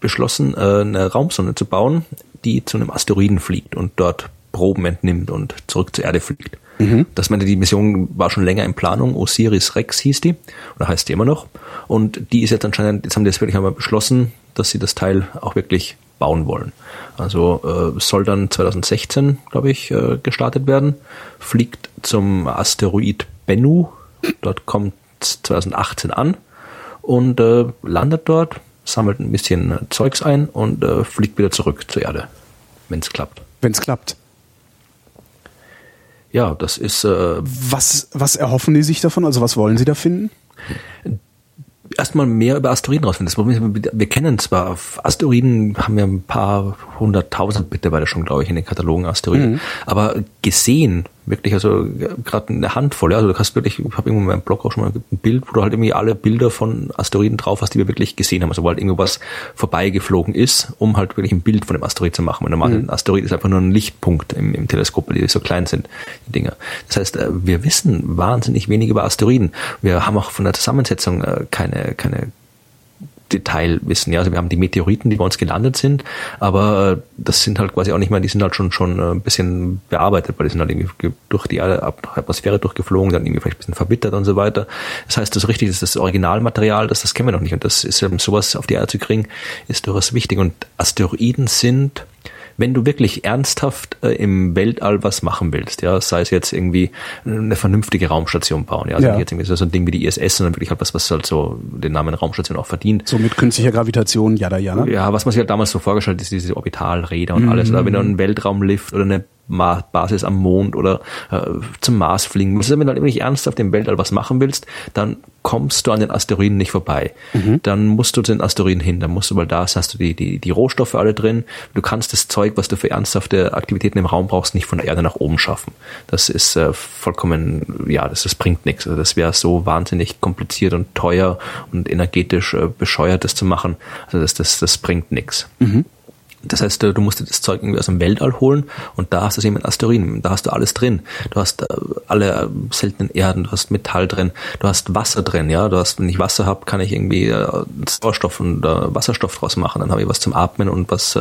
beschlossen, äh, eine Raumsonde zu bauen, die zu einem Asteroiden fliegt und dort Proben entnimmt und zurück zur Erde fliegt. Mhm. Das meinte, die Mission war schon länger in Planung. Osiris Rex hieß die, oder heißt die immer noch. Und die ist jetzt anscheinend, jetzt haben die jetzt wirklich einmal beschlossen, dass sie das Teil auch wirklich bauen wollen. Also äh, soll dann 2016, glaube ich, äh, gestartet werden. Fliegt zum Asteroid Bennu. Dort kommt 2018 an und äh, landet dort, sammelt ein bisschen Zeugs ein und äh, fliegt wieder zurück zur Erde, wenn es klappt. Wenn es klappt. Ja, das ist. Äh, was, was erhoffen die sich davon? Also was wollen sie da finden? erstmal mehr über Asteroiden rausfinden. Ist, wir kennen zwar Asteroiden, haben wir ein paar hunderttausend mittlerweile schon, glaube ich, in den Katalogen Asteroiden, mhm. aber gesehen wirklich, also gerade eine Handvoll, ja, also du hast wirklich, ich habe irgendwo in meinem Blog auch schon mal ein Bild, wo du halt irgendwie alle Bilder von Asteroiden drauf hast, die wir wirklich gesehen haben, also wo halt irgendwas vorbeigeflogen ist, um halt wirklich ein Bild von dem Asteroid zu machen. Und normal mhm. ein Asteroid ist einfach nur ein Lichtpunkt im, im Teleskop, weil die so klein sind, die Dinger. Das heißt, äh, wir wissen wahnsinnig wenig über Asteroiden. Wir haben auch von der Zusammensetzung äh, keine, keine Detailwissen. Ja, also wir haben die Meteoriten, die bei uns gelandet sind, aber das sind halt quasi auch nicht mehr, die sind halt schon schon äh, ein bisschen bearbeitet, weil die sind halt irgendwie durch die Atmosphäre durchgeflogen, dann irgendwie vielleicht ein bisschen verbittert und so weiter. Das heißt, das richtig ist das Originalmaterial, das das kennen wir noch nicht und das ist eben sowas auf die Erde zu kriegen, ist durchaus wichtig und Asteroiden sind wenn du wirklich ernsthaft äh, im Weltall was machen willst, ja, sei es jetzt irgendwie eine vernünftige Raumstation bauen, ja, also ja. jetzt irgendwie so ein Ding wie die ISS, sondern wirklich halt was, was halt so den Namen Raumstation auch verdient. So mit künstlicher Gravitation, ja, da, ja. Ne? Ja, was man sich halt damals so vorgestellt hat, ist diese Orbitalräder und mhm. alles, oder wenn du einen Weltraumlift oder eine Basis am Mond oder äh, zum Mars fliegen willst. Also wenn du halt nicht ernsthaft im Weltall was machen willst, dann kommst du an den Asteroiden nicht vorbei. Mhm. Dann musst du zu den Asteroiden hin, dann musst du, weil da hast du die, die, die Rohstoffe alle drin. Du kannst das Zeug, was du für ernsthafte Aktivitäten im Raum brauchst, nicht von der Erde nach oben schaffen. Das ist äh, vollkommen, ja, das, das bringt nichts. Also das wäre so wahnsinnig kompliziert und teuer und energetisch äh, bescheuert, das zu machen. Also das, das, das bringt nichts. Mhm. Das heißt, du musst das Zeug irgendwie aus dem Weltall holen und da hast du es eben in Asteroiden. Da hast du alles drin. Du hast äh, alle seltenen Erden, du hast Metall drin, du hast Wasser drin, ja. Du hast, wenn ich Wasser habe, kann ich irgendwie äh, Sauerstoff und äh, Wasserstoff draus machen. Dann habe ich was zum Atmen und was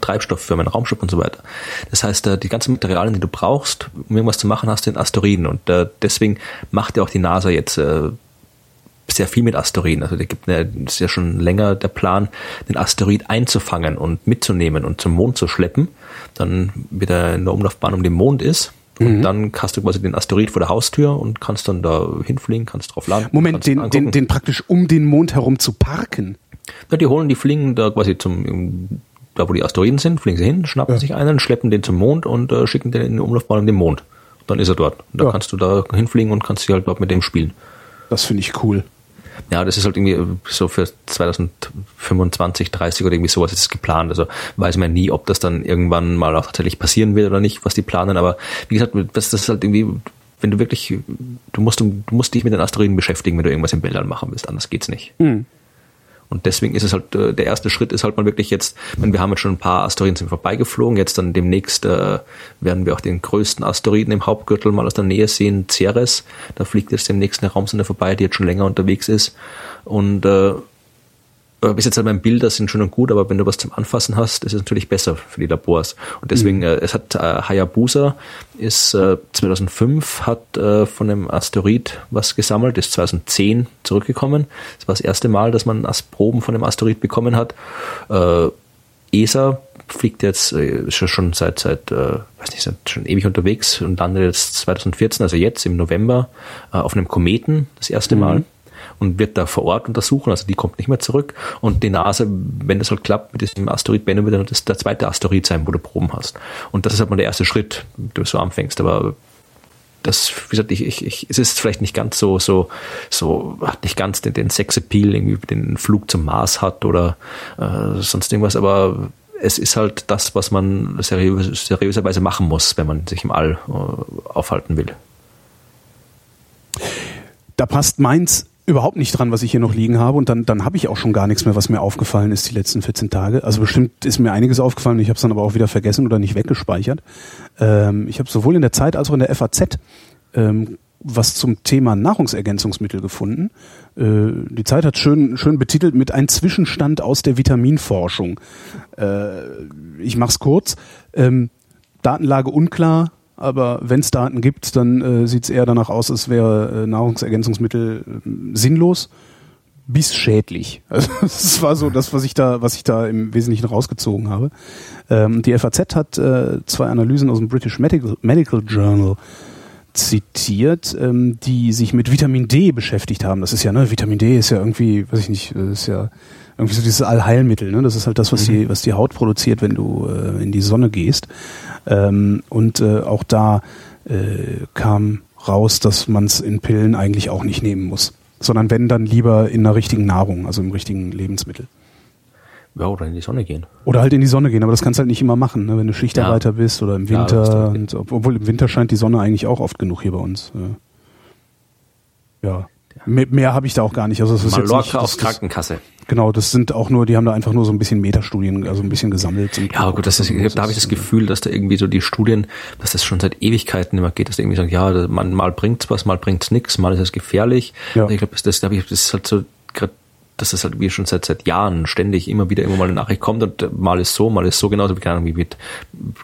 Treibstoff für meinen Raumschiff und so weiter. Das heißt, die ganzen Materialien, die du brauchst, um irgendwas zu machen, hast du in Asteroiden. Und deswegen macht ja auch die NASA jetzt sehr viel mit Asteroiden. Also der gibt eine, ist ja schon länger der Plan, den Asteroid einzufangen und mitzunehmen und zum Mond zu schleppen. Dann wieder in der Umlaufbahn um den Mond ist. Und mhm. dann hast du quasi den Asteroid vor der Haustür und kannst dann da hinfliegen, kannst drauf landen. Moment, den, den, den praktisch um den Mond herum zu parken? Ja, die holen, die fliegen da quasi zum, da wo die Asteroiden sind, fliegen sie hin, schnappen ja. sich einen, schleppen den zum Mond und äh, schicken den in die Umlaufbahn um den Mond. dann ist er dort. Und da ja. kannst du da hinfliegen und kannst dich halt dort mit dem spielen. Das finde ich cool. Ja, das ist halt irgendwie so für 2025, 30 oder irgendwie sowas ist geplant. Also weiß man nie, ob das dann irgendwann mal auch tatsächlich passieren wird oder nicht, was die planen. Aber wie gesagt, das, ist halt irgendwie, wenn du wirklich, du musst, du musst dich mit den Asteroiden beschäftigen, wenn du irgendwas im Weltall machen willst, anders geht's nicht. Mhm. Und deswegen ist es halt, äh, der erste Schritt ist halt mal wirklich jetzt, wenn wir haben jetzt schon ein paar Asteroiden sind vorbeigeflogen, jetzt dann demnächst äh, werden wir auch den größten Asteroiden im Hauptgürtel mal aus der Nähe sehen, Ceres. Da fliegt jetzt demnächst eine Raumsonde vorbei, die jetzt schon länger unterwegs ist. Und äh, bis jetzt halt mein Bilder sind schön und gut, aber wenn du was zum Anfassen hast, ist es natürlich besser für die Labors. Und deswegen, mhm. äh, es hat äh, Hayabusa ist äh, 2005 hat äh, von einem Asteroid was gesammelt, ist 2010 zurückgekommen. Das war das erste Mal, dass man Proben von dem Asteroid bekommen hat. Äh, ESA fliegt jetzt äh, schon seit seit äh, weiß nicht, seit schon ewig unterwegs und landet jetzt 2014, also jetzt im November äh, auf einem Kometen das erste mhm. Mal und wird da vor Ort untersuchen, also die kommt nicht mehr zurück. Und die NASA, wenn das halt klappt mit diesem Asteroid Bennu, wird dann das der zweite Asteroid sein, wo du Proben hast. Und das ist halt mal der erste Schritt, du so anfängst. Aber das, wie gesagt, ich, ich, ich, es ist vielleicht nicht ganz so, so, so, hat nicht ganz den, den Sexappeal, irgendwie den Flug zum Mars hat oder äh, sonst irgendwas, aber es ist halt das, was man seriös, seriöserweise machen muss, wenn man sich im All äh, aufhalten will. Da passt meins überhaupt nicht dran, was ich hier noch liegen habe und dann, dann habe ich auch schon gar nichts mehr, was mir aufgefallen ist die letzten 14 Tage. Also bestimmt ist mir einiges aufgefallen, ich habe es dann aber auch wieder vergessen oder nicht weggespeichert. Ähm, ich habe sowohl in der Zeit als auch in der FAZ ähm, was zum Thema Nahrungsergänzungsmittel gefunden. Äh, die Zeit hat schön, schön betitelt mit ein Zwischenstand aus der Vitaminforschung. Äh, ich mach's kurz. Ähm, Datenlage unklar, aber wenn es Daten gibt, dann äh, sieht es eher danach aus, als wäre äh, Nahrungsergänzungsmittel äh, sinnlos bis schädlich. Also das war so das, was ich da, was ich da im Wesentlichen rausgezogen habe. Ähm, die FAZ hat äh, zwei Analysen aus dem British Medical, Medical Journal zitiert, ähm, die sich mit Vitamin D beschäftigt haben. Das ist ja, ne, Vitamin D ist ja irgendwie, weiß ich nicht, ist ja irgendwie so dieses Allheilmittel, ne? Das ist halt das, was mhm. die, was die Haut produziert, wenn du äh, in die Sonne gehst. Ähm, und äh, auch da äh, kam raus, dass man es in Pillen eigentlich auch nicht nehmen muss sondern wenn dann lieber in der richtigen Nahrung, also im richtigen Lebensmittel. Ja, oder in die Sonne gehen. Oder halt in die Sonne gehen, aber das kannst du halt nicht immer machen, ne? wenn du Schichtarbeiter ja. bist oder im Winter. Ja, und, obwohl im Winter scheint die Sonne eigentlich auch oft genug hier bei uns. Ja. Mehr, mehr habe ich da auch gar nicht. Also das ist Mallorca jetzt nicht, aus Krankenkasse. Genau, das sind auch nur, die haben da einfach nur so ein bisschen Metastudien, also ein bisschen gesammelt. Ja, gut, das ist, da habe ich das Gefühl, dass da irgendwie so die Studien, dass das schon seit Ewigkeiten immer geht, dass irgendwie sagen, ja, man, mal bringt's was, mal bringt's nix, mal ist es gefährlich. Ja. Ich glaube, das, das, das ist halt so gerade dass das halt wie schon seit seit Jahren ständig immer wieder immer mal eine Nachricht kommt und mal ist so, mal ist so, genauso wie, keine Ahnung, wie mit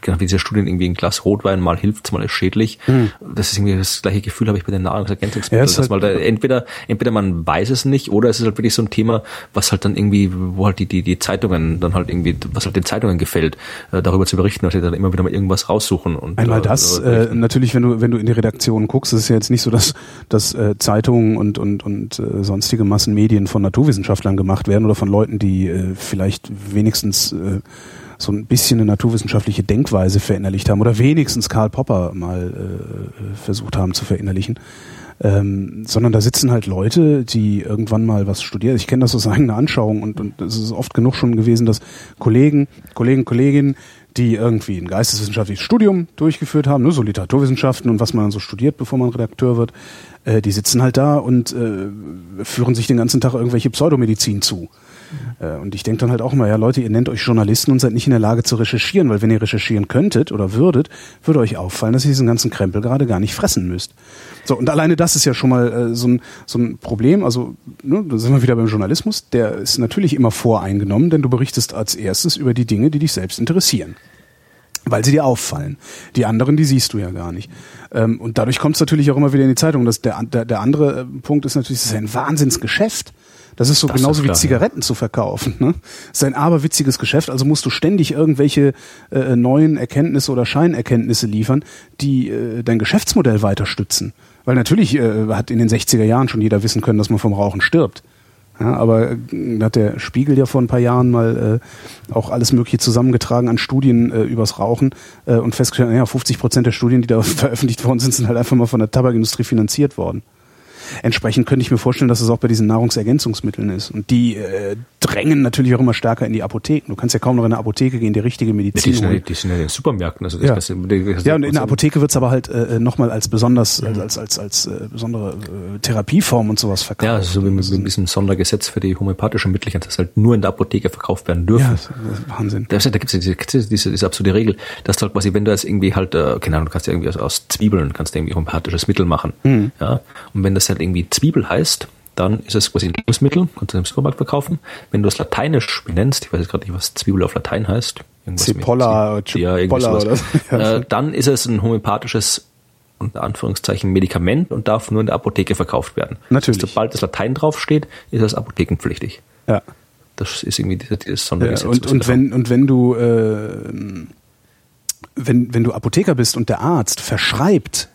genau wie diese Studien irgendwie ein Glas Rotwein, mal hilft's, mal ist schädlich. Hm. Das ist irgendwie das gleiche Gefühl habe ich bei den Nahrungsergänzungsmitteln, ja, halt mal da entweder entweder man weiß es nicht oder es ist halt wirklich so ein Thema, was halt dann irgendwie, wo halt die die die Zeitungen dann halt irgendwie, was halt den Zeitungen gefällt, äh, darüber zu berichten, dass sie dann immer wieder mal irgendwas raussuchen und einmal das äh, natürlich, wenn du wenn du in die Redaktion guckst, ist es ja jetzt nicht so, dass dass äh, Zeitungen und und und äh, sonstige Massenmedien von Naturwissenschaften Naturwissenschaftlern gemacht werden oder von Leuten, die äh, vielleicht wenigstens äh, so ein bisschen eine naturwissenschaftliche Denkweise verinnerlicht haben oder wenigstens Karl Popper mal äh, versucht haben zu verinnerlichen. Ähm, sondern da sitzen halt Leute, die irgendwann mal was studieren. Ich kenne das aus eigener Anschauung und, und es ist oft genug schon gewesen, dass Kollegen, Kollegen, Kolleginnen, die irgendwie ein geisteswissenschaftliches Studium durchgeführt haben, ne, so Literaturwissenschaften und was man dann so studiert, bevor man Redakteur wird, äh, die sitzen halt da und äh, führen sich den ganzen Tag irgendwelche Pseudomedizin zu. Äh, und ich denke dann halt auch immer, ja Leute, ihr nennt euch Journalisten und seid nicht in der Lage zu recherchieren, weil wenn ihr recherchieren könntet oder würdet, würde euch auffallen, dass ihr diesen ganzen Krempel gerade gar nicht fressen müsst. So, und alleine das ist ja schon mal äh, so, ein, so ein Problem. Also, ne, da sind wir wieder beim Journalismus. Der ist natürlich immer voreingenommen, denn du berichtest als erstes über die Dinge, die dich selbst interessieren weil sie dir auffallen. Die anderen, die siehst du ja gar nicht. Ähm, und dadurch kommt es natürlich auch immer wieder in die Zeitung. Dass der, der, der andere äh, Punkt ist natürlich, es ist ein Wahnsinnsgeschäft. Das ist so das genauso ist klar, wie Zigaretten ja. zu verkaufen. Ne? Das ist ein aberwitziges Geschäft, also musst du ständig irgendwelche äh, neuen Erkenntnisse oder Scheinerkenntnisse liefern, die äh, dein Geschäftsmodell weiter stützen. Weil natürlich äh, hat in den 60er Jahren schon jeder wissen können, dass man vom Rauchen stirbt. Ja, aber äh, hat der Spiegel ja vor ein paar Jahren mal äh, auch alles Mögliche zusammengetragen an Studien äh, übers Rauchen äh, und festgestellt, naja, 50 Prozent der Studien, die da veröffentlicht worden sind, sind halt einfach mal von der Tabakindustrie finanziert worden. Entsprechend könnte ich mir vorstellen, dass es auch bei diesen Nahrungsergänzungsmitteln ist. Und die äh, drängen natürlich auch immer stärker in die Apotheken. Du kannst ja kaum noch in eine Apotheke gehen, die richtige Medizin ja, die, sind ja, die sind ja in den Supermärkten. Also das ja. Du, das ja, und in der Apotheke wird's aber halt äh, nochmal als besonders, mhm. als, als, als, äh, besondere äh, Therapieform und sowas verkauft. Ja, also so wie mit so diesem Sondergesetz für die homöopathischen Mittel, das halt nur in der Apotheke verkauft werden dürfen. Ja, das ist Wahnsinn. Da, da gibt es diese, diese, diese absurde Regel, dass du halt quasi, wenn du jetzt irgendwie halt, äh, keine Ahnung, du kannst ja irgendwie aus, aus Zwiebeln, kannst du irgendwie homöopathisches Mittel machen. Mhm. Ja, und wenn das halt irgendwie Zwiebel heißt, dann ist es quasi ein Lebensmittel, kannst du im Supermarkt verkaufen. Wenn du es lateinisch benennst, ich weiß jetzt gerade nicht, was Zwiebel auf Latein heißt, Cipolla, ja, Cipolla oder äh, dann ist es ein homöopathisches unter Anführungszeichen Medikament und darf nur in der Apotheke verkauft werden. Natürlich. Also, sobald das Latein draufsteht, ist das apothekenpflichtig. Ja. Das ist irgendwie dieses, dieses Sondergesetz. Ja, und, und wenn, und wenn du, äh, wenn, wenn du Apotheker bist und der Arzt verschreibt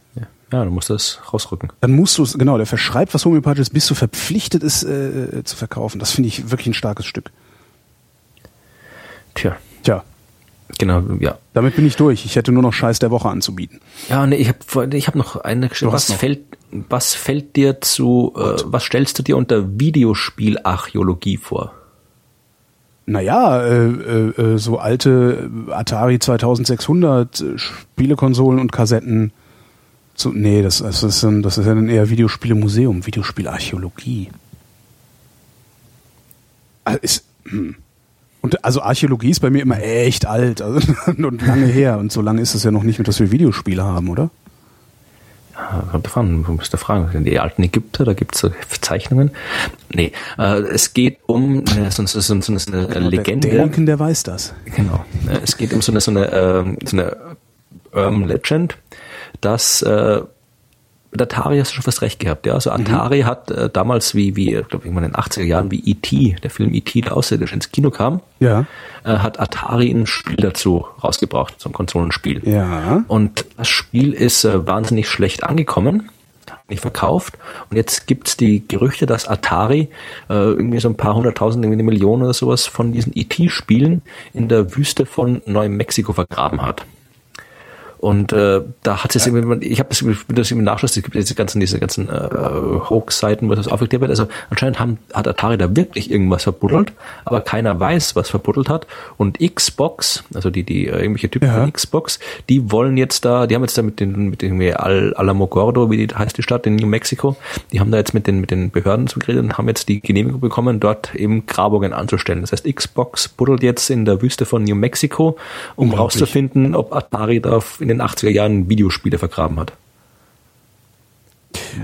ja, du musst das rausrücken. Dann musst du es, genau, der verschreibt was homöopathisches, bis du verpflichtet ist äh, zu verkaufen. Das finde ich wirklich ein starkes Stück. Tja. Tja. Genau, ja. Damit bin ich durch. Ich hätte nur noch Scheiß der Woche anzubieten. Ja, nee, ich habe ich hab noch eine Geschichte. Was fällt, was fällt dir zu, äh, was stellst du dir unter Videospielarchäologie vor? Naja, äh, äh, äh so alte Atari 2600 äh, Spielekonsolen und Kassetten so, nee, das, das, ist ein, das ist ja dann eher Videospielemuseum, Videospielarchäologie. Also, ist, hm. Und also Archäologie ist bei mir immer echt alt also, und lange her. Und so lange ist es ja noch nicht dass wir Videospiele haben, oder? Ja, kommt davon, du musst da fragen. Die alten Ägypter, da gibt es so Zeichnungen. Nee, äh, es geht um äh, so, so, so, so eine Legende. Der Denken, der weiß das. Genau. Äh, es geht um so eine, so eine, äh, so eine Urban Legend, dass äh, mit Atari hast du schon fast recht gehabt. Ja, also Atari mhm. hat äh, damals wie, wie, glaube ich, in den 80er Jahren, wie E.T., der Film E.T., der Außerirdische ins Kino kam, ja. äh, hat Atari ein Spiel dazu rausgebracht, so ein Konsolenspiel. Ja. Und das Spiel ist äh, wahnsinnig schlecht angekommen nicht verkauft. Und jetzt gibt's die Gerüchte, dass Atari äh, irgendwie so ein paar hunderttausend, irgendwie eine Million oder sowas von diesen E.T.-Spielen in der Wüste von Neumexiko vergraben hat. Und äh, da hat es ja. irgendwie, ich habe das, das im Nachschluss, es gibt diese ganzen, diese ganzen äh, Hoax-Seiten, wo das aufgeklärt wird. Also anscheinend haben, hat Atari da wirklich irgendwas verbuddelt, aber keiner weiß, was verbuddelt hat. Und Xbox, also die, die äh, irgendwelche Typen ja. von Xbox, die wollen jetzt da, die haben jetzt da mit den, mit den Al Alamogordo, wie die heißt die Stadt in New Mexico, die haben da jetzt mit den, mit den Behörden zugeredet und haben jetzt die Genehmigung bekommen, dort eben Grabungen anzustellen. Das heißt, Xbox buddelt jetzt in der Wüste von New Mexico, um rauszufinden, ob Atari da in den 80er Jahren Videospiele vergraben hat.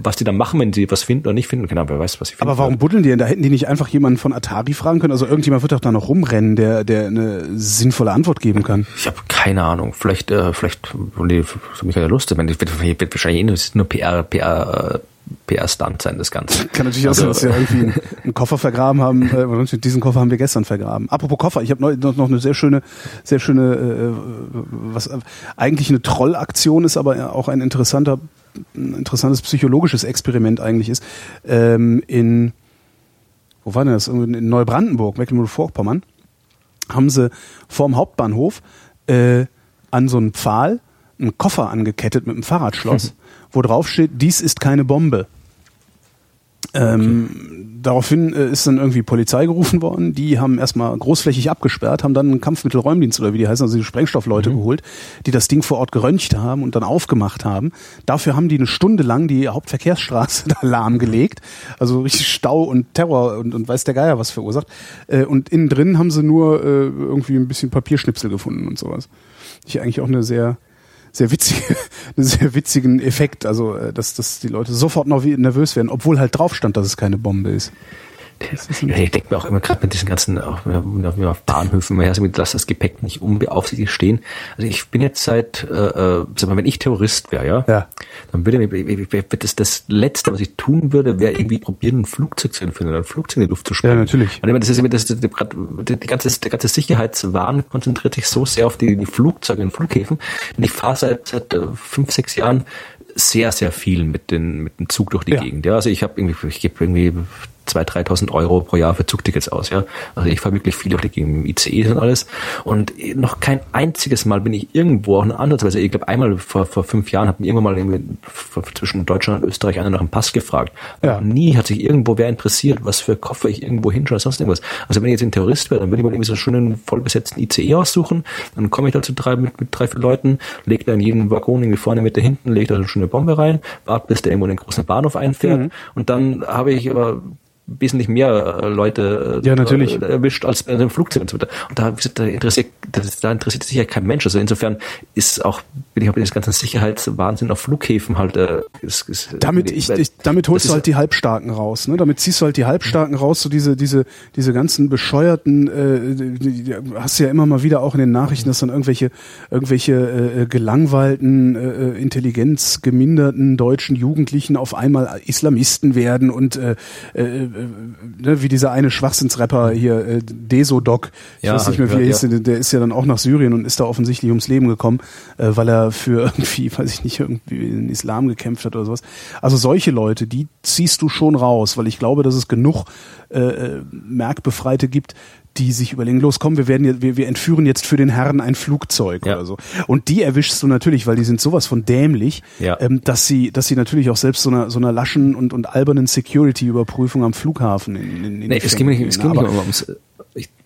Was die dann machen, wenn sie was finden oder nicht finden, genau, wer weiß, was sie finden. Aber warum buddeln die denn? Da hätten die nicht einfach jemanden von Atari fragen können? Also irgendjemand wird doch da noch rumrennen, der, der eine sinnvolle Antwort geben kann. Ich habe keine Ahnung. Vielleicht, äh, vielleicht, nee, für mich keine Lust. Ich meine, wird, wird wahrscheinlich eh nur, PR, PR, PR-Stunt sein, das Ganze. Kann natürlich auch also, sein, dass sie irgendwie einen, Koffer vergraben haben. Äh, diesen Koffer haben wir gestern vergraben. Apropos Koffer, ich habe noch, noch eine sehr schöne, sehr schöne, äh, was eigentlich eine Trollaktion ist, aber auch ein interessanter, ein interessantes psychologisches Experiment eigentlich ist. Ähm, in, wo war denn das? In Neubrandenburg, Mecklenburg-Vorpommern, haben sie vorm Hauptbahnhof äh, an so einen Pfahl einen Koffer angekettet mit einem Fahrradschloss. wo drauf steht, dies ist keine Bombe. Ähm, okay. Daraufhin äh, ist dann irgendwie Polizei gerufen worden. Die haben erstmal großflächig abgesperrt, haben dann einen Kampfmittelräumdienst oder wie die heißen, also die Sprengstoffleute mhm. geholt, die das Ding vor Ort geröntgt haben und dann aufgemacht haben. Dafür haben die eine Stunde lang die Hauptverkehrsstraße da lahmgelegt. Also richtig Stau und Terror und, und weiß der Geier was verursacht. Äh, und innen drin haben sie nur äh, irgendwie ein bisschen Papierschnipsel gefunden und sowas. Ich eigentlich auch eine sehr sehr witzige, sehr witzigen Effekt, also äh, dass, dass die Leute sofort noch nervös werden, obwohl halt drauf stand, dass es keine Bombe ist. Ich denke mir auch immer gerade mit diesen ganzen auch, auf Bahnhöfen, man ja, dass das Gepäck nicht unbeaufsichtigt stehen. Also ich bin jetzt seit, äh, äh sag mal, wenn ich Terrorist wäre, ja, ja, dann würde mir, das das Letzte, was ich tun würde, wäre irgendwie probieren, ein Flugzeug zu entführen oder ein Flugzeug in die Luft zu sprengen. Ja, natürlich. Und das ist immer, das, das, die, die ganze, der ganze Sicherheitswahn konzentriert sich so sehr auf die, die Flugzeuge und Flughäfen. Und ich fahre seit, seit äh, fünf, sechs Jahren sehr, sehr viel mit, den, mit dem Zug durch die ja. Gegend. Ja, also ich habe irgendwie, ich gebe irgendwie 2.000, 3.000 Euro pro Jahr für Zugtickets aus. Ja, also ich fahre wirklich viel durch die mit ICE und alles. Und noch kein einziges Mal bin ich irgendwo auch eine ansatzweise. Ich glaube einmal vor, vor fünf Jahren hat mir irgendwann mal irgendwie zwischen Deutschland und Österreich einer nach einem Pass gefragt. Ja. Nie hat sich irgendwo wer interessiert, was für Koffer ich irgendwo hinschaue, sonst irgendwas. Also wenn ich jetzt ein Terrorist wäre, dann würde ich mal irgendwie so einen schönen vollbesetzten ICE aussuchen. Dann komme ich da zu drei mit, mit drei, vier Leuten, lege da in jeden Waggon irgendwie vorne, Mitte, hinten, lege da so eine schöne Bombe rein, warte, bis der irgendwo in den großen Bahnhof einfährt. Mhm. Und dann habe ich aber wesentlich mehr äh, Leute äh, ja, natürlich. erwischt als bei einem Flugzeug und so weiter. Und da, da interessiert, da interessiert sich ja kein Mensch. Also insofern ist auch, bin ich auch diesem ganzen Sicherheitswahnsinn auf Flughäfen halt. Äh, ist, ist, damit ich, ich, damit holst du halt die Halbstarken raus. Ne? Damit ziehst du halt die Halbstarken raus. So diese, diese, diese ganzen bescheuerten. Äh, die, die, hast du ja immer mal wieder auch in den Nachrichten, dass dann irgendwelche, irgendwelche äh, gelangweilten, äh, intelligenzgeminderten deutschen Jugendlichen auf einmal Islamisten werden und äh, äh, äh, ne, wie dieser eine Schwachsinnsrapper hier, äh, Desodoc, ich ja, weiß nicht mehr, wie er hieß, ja. der ist ja dann auch nach Syrien und ist da offensichtlich ums Leben gekommen, äh, weil er für irgendwie, weiß ich nicht, irgendwie den Islam gekämpft hat oder sowas. Also solche Leute, die ziehst du schon raus, weil ich glaube, dass es genug äh, äh Merkbefreite gibt, die sich überlegen, los, komm, wir werden jetzt, wir, wir entführen jetzt für den Herrn ein Flugzeug ja. oder so. Und die erwischst du natürlich, weil die sind sowas von dämlich, ja. ähm, dass sie, dass sie natürlich auch selbst so einer so einer laschen und, und albernen Security-Überprüfung am Flughafen in, in, in nee, es ging, nicht, es ging nicht ums, ich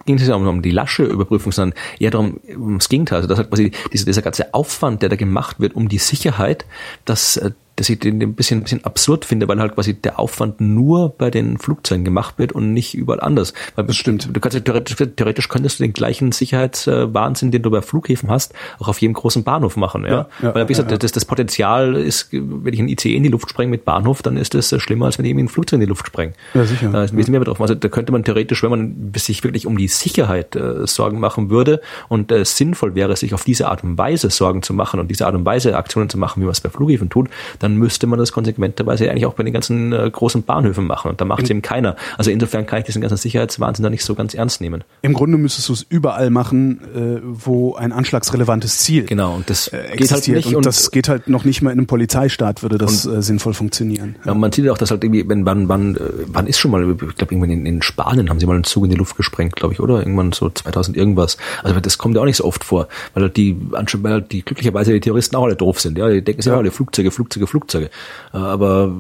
ging es nicht um, um die lasche Überprüfung, sondern eher darum, ums Gegenteil. Also das hat quasi dieser, dieser ganze Aufwand, der da gemacht wird, um die Sicherheit, dass äh, dass ich den ein bisschen, ein bisschen absurd finde, weil halt quasi der Aufwand nur bei den Flugzeugen gemacht wird und nicht überall anders. Weil Das stimmt. Du kannst ja theoretisch, theoretisch könntest du den gleichen Sicherheitswahnsinn, den du bei Flughäfen hast, auch auf jedem großen Bahnhof machen. Ja, ja, weil wie gesagt, ja, ja. Das, das Potenzial ist, wenn ich ein ICE in die Luft sprenge mit Bahnhof, dann ist das äh, schlimmer, als wenn ich irgendwie ein Flugzeug in die Luft sprenge. Ja, sicher. Da ist ein bisschen mehr betroffen. Also da könnte man theoretisch, wenn man sich wirklich um die Sicherheit äh, Sorgen machen würde und äh, sinnvoll wäre, sich auf diese Art und Weise Sorgen zu machen und diese Art und Weise Aktionen zu machen, wie man es bei Flughäfen tut, dann müsste man das konsequenterweise eigentlich auch bei den ganzen äh, großen Bahnhöfen machen. Und da macht es eben keiner. Also insofern kann ich diesen ganzen Sicherheitswahnsinn da nicht so ganz ernst nehmen. Im Grunde müsstest du es überall machen, äh, wo ein anschlagsrelevantes Ziel Genau, und das äh, geht halt existiert. nicht. und, Und, das geht halt noch nicht mal in einem Polizeistaat, würde das äh, sinnvoll funktionieren. ja, man sieht ja auch, dass halt irgendwie, wenn wann, wann, äh, wann ist schon mal, ich glaube irgendwann in, in Spanien haben sie mal einen Zug in die Luft gesprengt, glaube ich, oder? Irgendwann so 2000 irgendwas. Also das kommt ja auch nicht so oft vor, weil halt die, weil halt die glücklicherweise die Terroristen auch alle doof sind. Ja, die denken sich Ja. alle Flugzeuge, Flugzeuge, Flugzeuge. Äh, Aber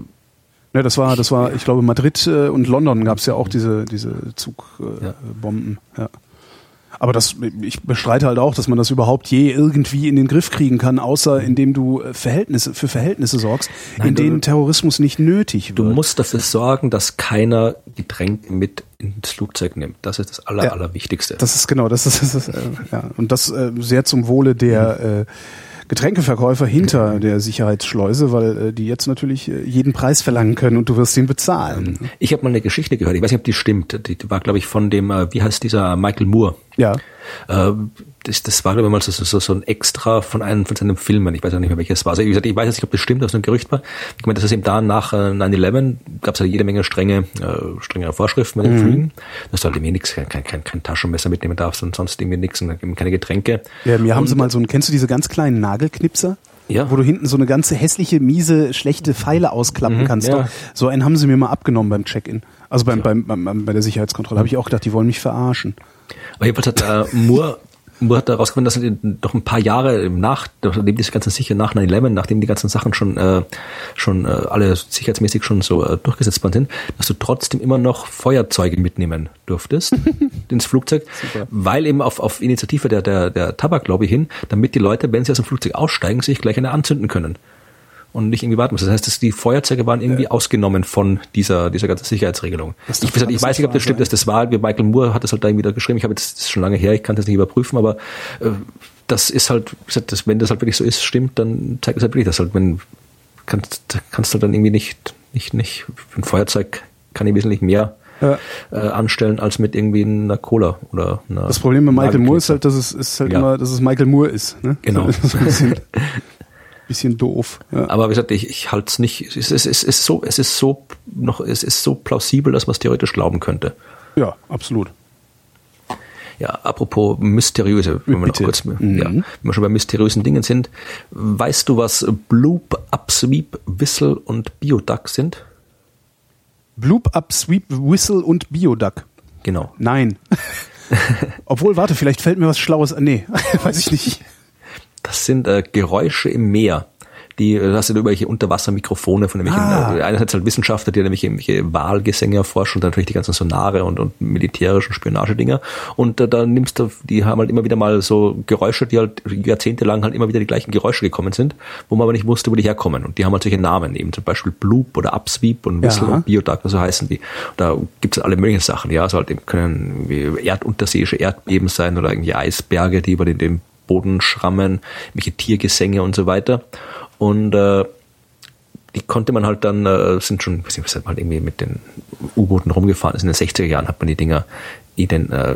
Ja, das war, das war, ich glaube, Madrid äh, und London gab es ja auch diese, diese Zugbomben. Äh, Ja. Bomben, ja. Aber das, ich bestreite halt auch, dass man das überhaupt je irgendwie in den Griff kriegen kann, außer indem du äh, Verhältnisse, für Verhältnisse sorgst, Nein, in du- denen Terrorismus nicht nötig Du wird. musst dafür sorgen, dass keiner Getränke mit ins Flugzeug nimmt. Das ist das Aller, Ja. Allerwichtigste. Das ist genau, das ist, das ist äh, ja, und das äh, sehr zum Wohle der äh, Getränkeverkäufer hinter der Sicherheitsschleuse, weil äh, die jetzt natürlich äh, jeden Preis verlangen können und du wirst ihn bezahlen. ich habe mal eine Geschichte gehört, ich weiß nicht, ob die stimmt. Die, war, glaube ich, von dem, äh, wie heißt dieser Michael Moore. Ja. Äh, das, das war, glaube ich, mal so, so, so ein Extra von einem von seinen Filmen. Ich weiß auch nicht mehr, welches war. Also, wie gesagt, ich weiß jetzt nicht, ob das stimmt, ob es nur ein Gerücht war. Ich meine, das ist eben da nach äh, 9-11 gab es ja jede Menge strenge, äh, strengere Vorschriften bei den Flügen, dass du halt irgendwie nichts, kein, kein, kein, Taschenmesser mitnehmen darfst und sonst irgendwie nichts und eben keine Getränke. Ja, mir haben und, sie mal so ein, kennst du diese ganz kleinen Nagelknipser? Ja. Wo du hinten so eine ganze hässliche, miese, schlechte Pfeile ausklappen Mhm, kannst. ja. So einen haben sie mir mal abgenommen beim Check-in. Also beim, beim, beim, beim, bei der Sicherheitskontrolle habe ich auch gedacht, die wollen mich verarschen. Aber jedenfalls hat äh, Moore, Moore hat herausgefunden, dass er doch ein paar Jahre nach, nachdem diese ganzen sicher nach 9-11, nachdem die ganzen Sachen schon, äh, schon äh, alle sicherheitsmäßig schon so äh, durchgesetzt worden sind, dass du trotzdem immer noch Feuerzeuge mitnehmen durftest ins Flugzeug, weil eben auf, auf Initiative der, der, der Tabaklobby hin, damit die Leute, wenn sie aus dem Flugzeug aussteigen, sich gleich eine anzünden können. Und nicht irgendwie warten müssen. Das heißt, dass die Feuerzeuge waren irgendwie ausgenommen von dieser, dieser ganzen Sicherheitsregelung. Ich, gesagt, ich weiß nicht, ob das stimmt, dass das war. Michael Moore hat das halt da irgendwie da geschrieben. Ich habe jetzt, das ist schon lange her, ich kann das nicht überprüfen, aber äh, das ist halt, gesagt, das, wenn das halt wirklich so ist, stimmt, dann zeigt das halt wirklich, dass halt, wenn kannst, kannst du dann irgendwie nicht, nicht, nicht, ein Feuerzeug kann ich wesentlich mehr Ja. äh, anstellen als mit irgendwie einer Cola oder einer Das Problem bei Michael Moore ist halt, dass es, ist halt Ja. immer, dass es Michael Moore ist. Ne? Genau. bisschen, doof. Ja. Aber wie gesagt, ich, ich halte es nicht. Es ist, es, ist, so, es ist so noch, es ist so plausibel, dass man es theoretisch glauben könnte. ja, absolut. Ja, apropos mysteriöse, wenn wir noch kurz, Mhm. ja, wenn wir schon bei mysteriösen Dingen sind, weißt du, was Bloop, Upsweep, Whistle und Bioduck sind? Bloop Up, Sweep, Whistle und Bioduck. Genau. Nein. Obwohl, warte, vielleicht fällt mir was Schlaues an. Nee, weiß ich nicht. Das sind äh, Geräusche im Meer. Die, äh, das sind irgendwelche Unterwassermikrofone von irgendwelchen, Ah. äh, einerseits halt Wissenschaftler, die irgendwelche, irgendwelche Wahlgesänge erforschen und dann natürlich die ganzen Sonare und, und militärischen Spionagedinger. Und äh, da nimmst du, die haben halt immer wieder mal so Geräusche, die halt jahrzehntelang halt immer wieder die gleichen Geräusche gekommen sind, wo man aber nicht wusste, wo die herkommen. Und die haben halt solche Namen, eben zum Beispiel Bloop oder Upsweep und Whistle Ja. und Bioduck, so heißen die. Da gibt's alle möglichen Sachen, ja, also halt eben können irgendwie erdunterseeische Erdbeben sein oder irgendwie Eisberge, die über den, den Boden schrammen, welche Tiergesänge und so weiter. Und äh, die konnte man halt dann, äh, sind schon, weiß nicht, halt irgendwie mit den U-Booten rumgefahren ist. In den 60er Jahren hat man die Dinger ident, äh,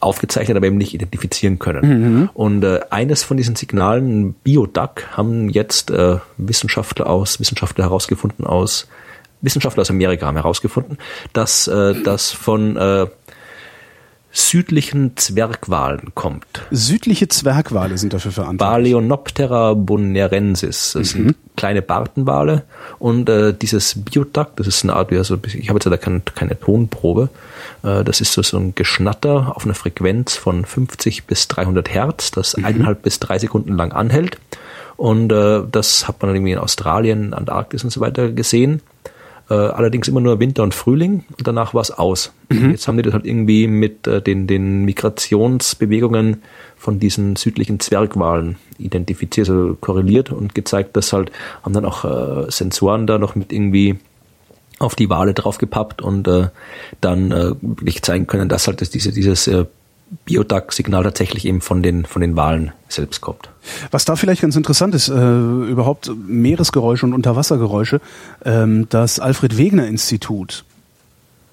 aufgezeichnet, aber eben nicht identifizieren können. Und äh, eines von diesen Signalen, Bioduck, haben jetzt äh, Wissenschaftler aus, Wissenschaftler herausgefunden aus, Wissenschaftler aus Amerika haben herausgefunden, dass äh, das von äh, südlichen Zwergwalen kommt. Südliche Zwergwale sind dafür verantwortlich. Baleonoptera bonaerensis. Das sind kleine Bartenwale. Und äh, dieses Bioduck, das ist eine Art, wie also, ich habe jetzt da kein, keine Tonprobe, äh, das ist so, so ein Geschnatter auf einer Frequenz von 50 bis 300 Hertz, das eineinhalb bis drei Sekunden lang anhält. Und äh, das hat man irgendwie in Australien, Antarktis und so weiter gesehen. Äh, allerdings immer nur Winter und Frühling und danach war es aus. Mhm. Jetzt haben die das halt irgendwie mit äh, den, den Migrationsbewegungen von diesen südlichen Zwergwalen identifiziert, also korreliert und gezeigt, dass halt, haben dann auch äh, Sensoren da noch mit irgendwie auf die Wale draufgepappt und äh, dann äh, wirklich zeigen können, dass halt das, diese, dieses äh, Biodag-Signal tatsächlich eben von den, von den Walen selbst kommt. Was da vielleicht ganz interessant ist, äh, überhaupt Meeresgeräusche und Unterwassergeräusche, ähm, das Alfred Wegener Institut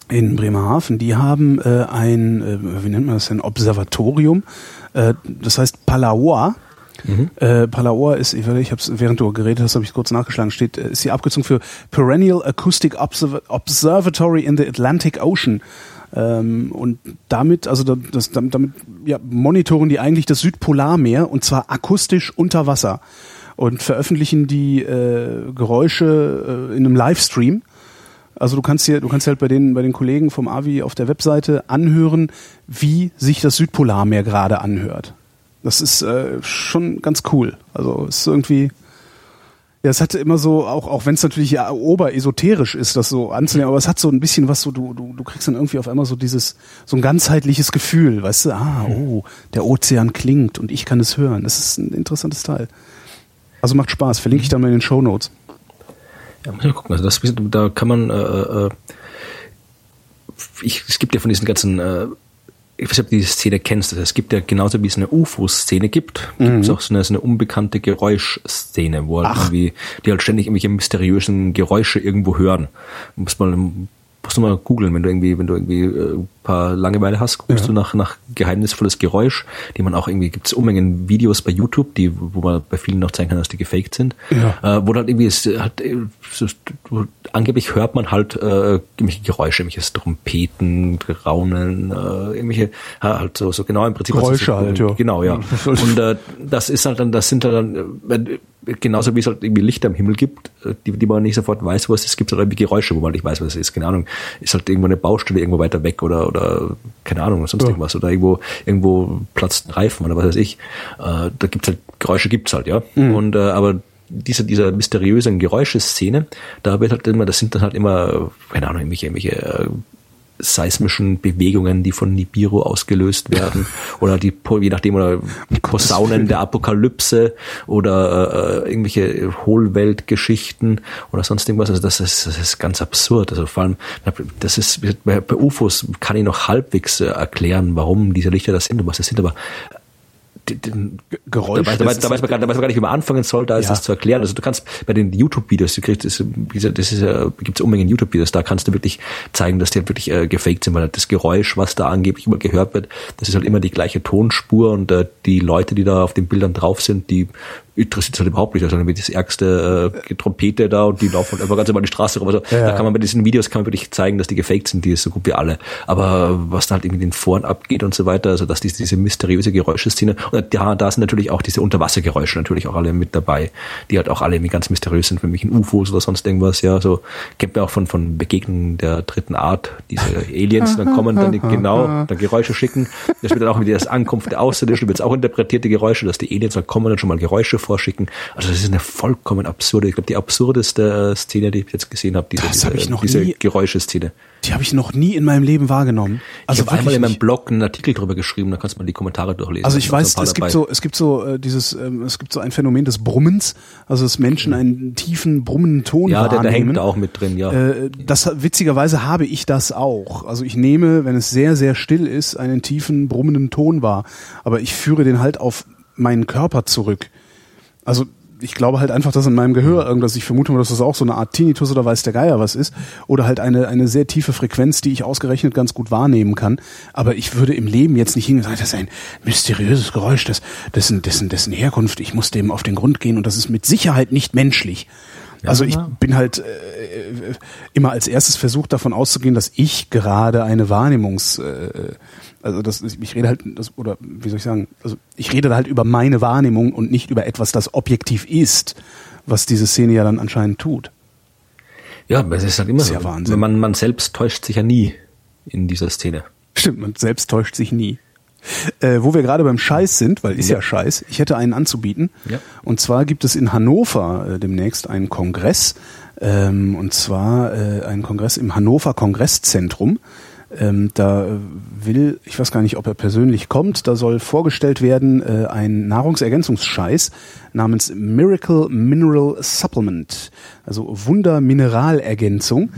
in Bremerhaven, die haben äh, ein, äh, wie nennt man das, ein Observatorium, äh, das heißt Palaoa. Mhm. Äh, Palaoa ist, ich, ich habe während du geredet hast, habe ich kurz nachgeschlagen, steht, äh, ist die Abkürzung für Perennial Acoustic Observatory in the Atlantic Ocean. Ähm, und damit, also das, damit, ja, monitoren die eigentlich das Südpolarmeer und zwar akustisch unter Wasser und veröffentlichen die äh, Geräusche äh, in einem Livestream. Also du kannst hier, du kannst halt bei den, bei den Kollegen vom AVI auf der Webseite anhören, wie sich das Südpolarmeer gerade anhört. Das ist äh, schon ganz cool. Also ist irgendwie ja, es hatte immer so, auch, auch wenn es natürlich ja oberesoterisch ist, das so anzunehmen, aber es hat so ein bisschen was so, du, du, du kriegst dann irgendwie auf einmal so dieses, so ein ganzheitliches Gefühl, weißt du, ah, oh, der Ozean klingt und ich kann es hören. Das ist ein interessantes Teil. Also macht Spaß, verlinke ich dann mal in den Show Notes. Ja, mal gucken, also das, da kann man, äh, äh, ich, es gibt ja von diesen ganzen äh, ich weiß nicht, ob du die Szene kennst. Also es gibt ja genauso wie es eine UFO-Szene gibt, mhm. gibt es auch so eine, so eine unbekannte Geräuschszene, wo halt irgendwie, die halt ständig irgendwelche mysteriösen Geräusche irgendwo hören. Muss man musst du mal googeln, wenn du irgendwie, wenn du irgendwie äh, paar Langeweile hast, guckst ja. du nach, nach geheimnisvolles Geräusch, die man auch irgendwie, gibt es Unmengen Videos bei YouTube, die, wo man bei vielen noch zeigen kann, dass die gefaked sind, ja. äh, wo dann irgendwie ist, halt, so, angeblich hört man halt äh, irgendwelche Geräusche, irgendwelches Trompeten, Raunen, äh, irgendwelche, halt so, so genau im Prinzip. Geräusche so, halt, ja. Genau, ja. Und äh, das ist halt dann, das sind halt dann, äh, genauso wie es halt irgendwie Lichter im Himmel gibt, äh, die, die man nicht sofort weiß, was es ist, gibt es halt irgendwie Geräusche, wo man nicht weiß, was es ist. Keine Ahnung, ist halt irgendwo eine Baustelle irgendwo weiter weg oder, oder keine Ahnung, sonst ja. irgendwas. Oder irgendwo, irgendwo platzt ein Reifen oder was weiß ich. Äh, da gibt's halt, Geräusche gibt's halt, ja. Mhm. Und äh, aber diese, dieser mysteriösen Geräuscheszene, da wird halt immer, das sind dann halt immer, keine Ahnung, irgendwelche, irgendwelche äh, seismischen Bewegungen, die von Nibiru ausgelöst werden oder die je nachdem oder Posaunen der Apokalypse oder äh, irgendwelche Hohlweltgeschichten oder sonst irgendwas. Also das ist, das ist ganz absurd. Also vor allem, das ist bei, bei UFOs kann ich noch halbwegs äh, erklären, warum diese Lichter das sind und was das sind, aber Geräusch. Da, da, weiß, da, weiß man gar, da weiß man gar nicht, wie man anfangen soll, da ist ja. das zu erklären. Also du kannst bei den YouTube-Videos, du kriegst, das, das ist ja, gibt es Unmengen YouTube-Videos, da kannst du wirklich zeigen, dass die halt wirklich äh, gefaked sind, weil das Geräusch, was da angeblich immer gehört wird, das ist halt immer die gleiche Tonspur und äh, die Leute, die da auf den Bildern drauf sind, die interessiert es halt überhaupt nicht. Also dann wird das ärgste äh, Trompete da und die laufen einfach ganz über die Straße rum. Also ja. da kann man bei diesen Videos kann man wirklich zeigen, dass die gefaked sind, die ist so gut wie alle. Aber was da halt irgendwie in den Foren abgeht und so weiter, also dass diese, diese mysteriöse Geräuscheszene, und ja, da sind natürlich auch diese Unterwassergeräusche natürlich auch alle mit dabei, die halt auch alle irgendwie ganz mysteriös sind, für mich in UFOs oder sonst irgendwas, ja, so kennt man auch von, von Begegnungen der dritten Art, diese Aliens, dann kommen dann genau, dann Geräusche schicken. Das wird dann auch mit der Ankunft der Außerirdischen, wird es auch interpretierte Geräusche, dass die Aliens dann kommen und schon mal Geräusche vorschicken. Also das ist eine vollkommen absurde, ich glaube die absurdeste Szene, die ich jetzt gesehen habe, diese, das hab diese, diese Geräuscheszene. Die habe ich noch nie in meinem Leben wahrgenommen. Also ich habe einmal in meinem Blog einen Artikel drüber geschrieben, da kannst du mal die Kommentare durchlesen. Also ich weiß, es gibt so, es gibt so äh, dieses, ähm, es gibt so ein Phänomen des Brummens, also dass Menschen mhm. einen tiefen brummenden Ton ja, wahrnehmen. Ja, der, der hängt da auch mit drin, ja. Äh, das witzigerweise habe ich das auch. Also ich nehme, wenn es sehr sehr still ist, einen tiefen brummenden Ton wahr, aber ich führe den halt auf meinen Körper zurück. Also ich glaube halt einfach, dass in meinem Gehör irgendwas, ich vermute mal, dass das auch so eine Art Tinnitus oder weiß der Geier was ist, oder halt eine, eine sehr tiefe Frequenz, die ich ausgerechnet ganz gut wahrnehmen kann. Aber ich würde im Leben jetzt nicht hingehen und sagen, das ist ein mysteriöses Geräusch, das, dessen, dessen, dessen Herkunft, ich muss dem auf den Grund gehen und das ist mit Sicherheit nicht menschlich. Also ich bin halt äh, immer als erstes versucht davon auszugehen, dass ich gerade eine Wahrnehmungs äh, also das, ich rede halt, das, oder wie soll ich sagen, also ich rede halt über meine Wahrnehmung und nicht über etwas, das objektiv ist, was diese Szene ja dann anscheinend tut. Ja, es ist halt immer Sehr so. Wahnsinn. Man, man selbst täuscht sich ja nie in dieser Szene. Stimmt, man selbst täuscht sich nie. Äh, wo wir gerade beim Scheiß sind, weil ist ja. ja Scheiß, ich hätte einen anzubieten. Ja. Und zwar gibt es in Hannover äh, demnächst einen Kongress, Ähm, und zwar äh, ein Kongress im Hannover Kongresszentrum. Ähm, da will, ich weiß gar nicht, ob er persönlich kommt, da soll vorgestellt werden äh, ein Nahrungsergänzungsscheiß namens Miracle Mineral Supplement, also Wunder-Mineralergänzung,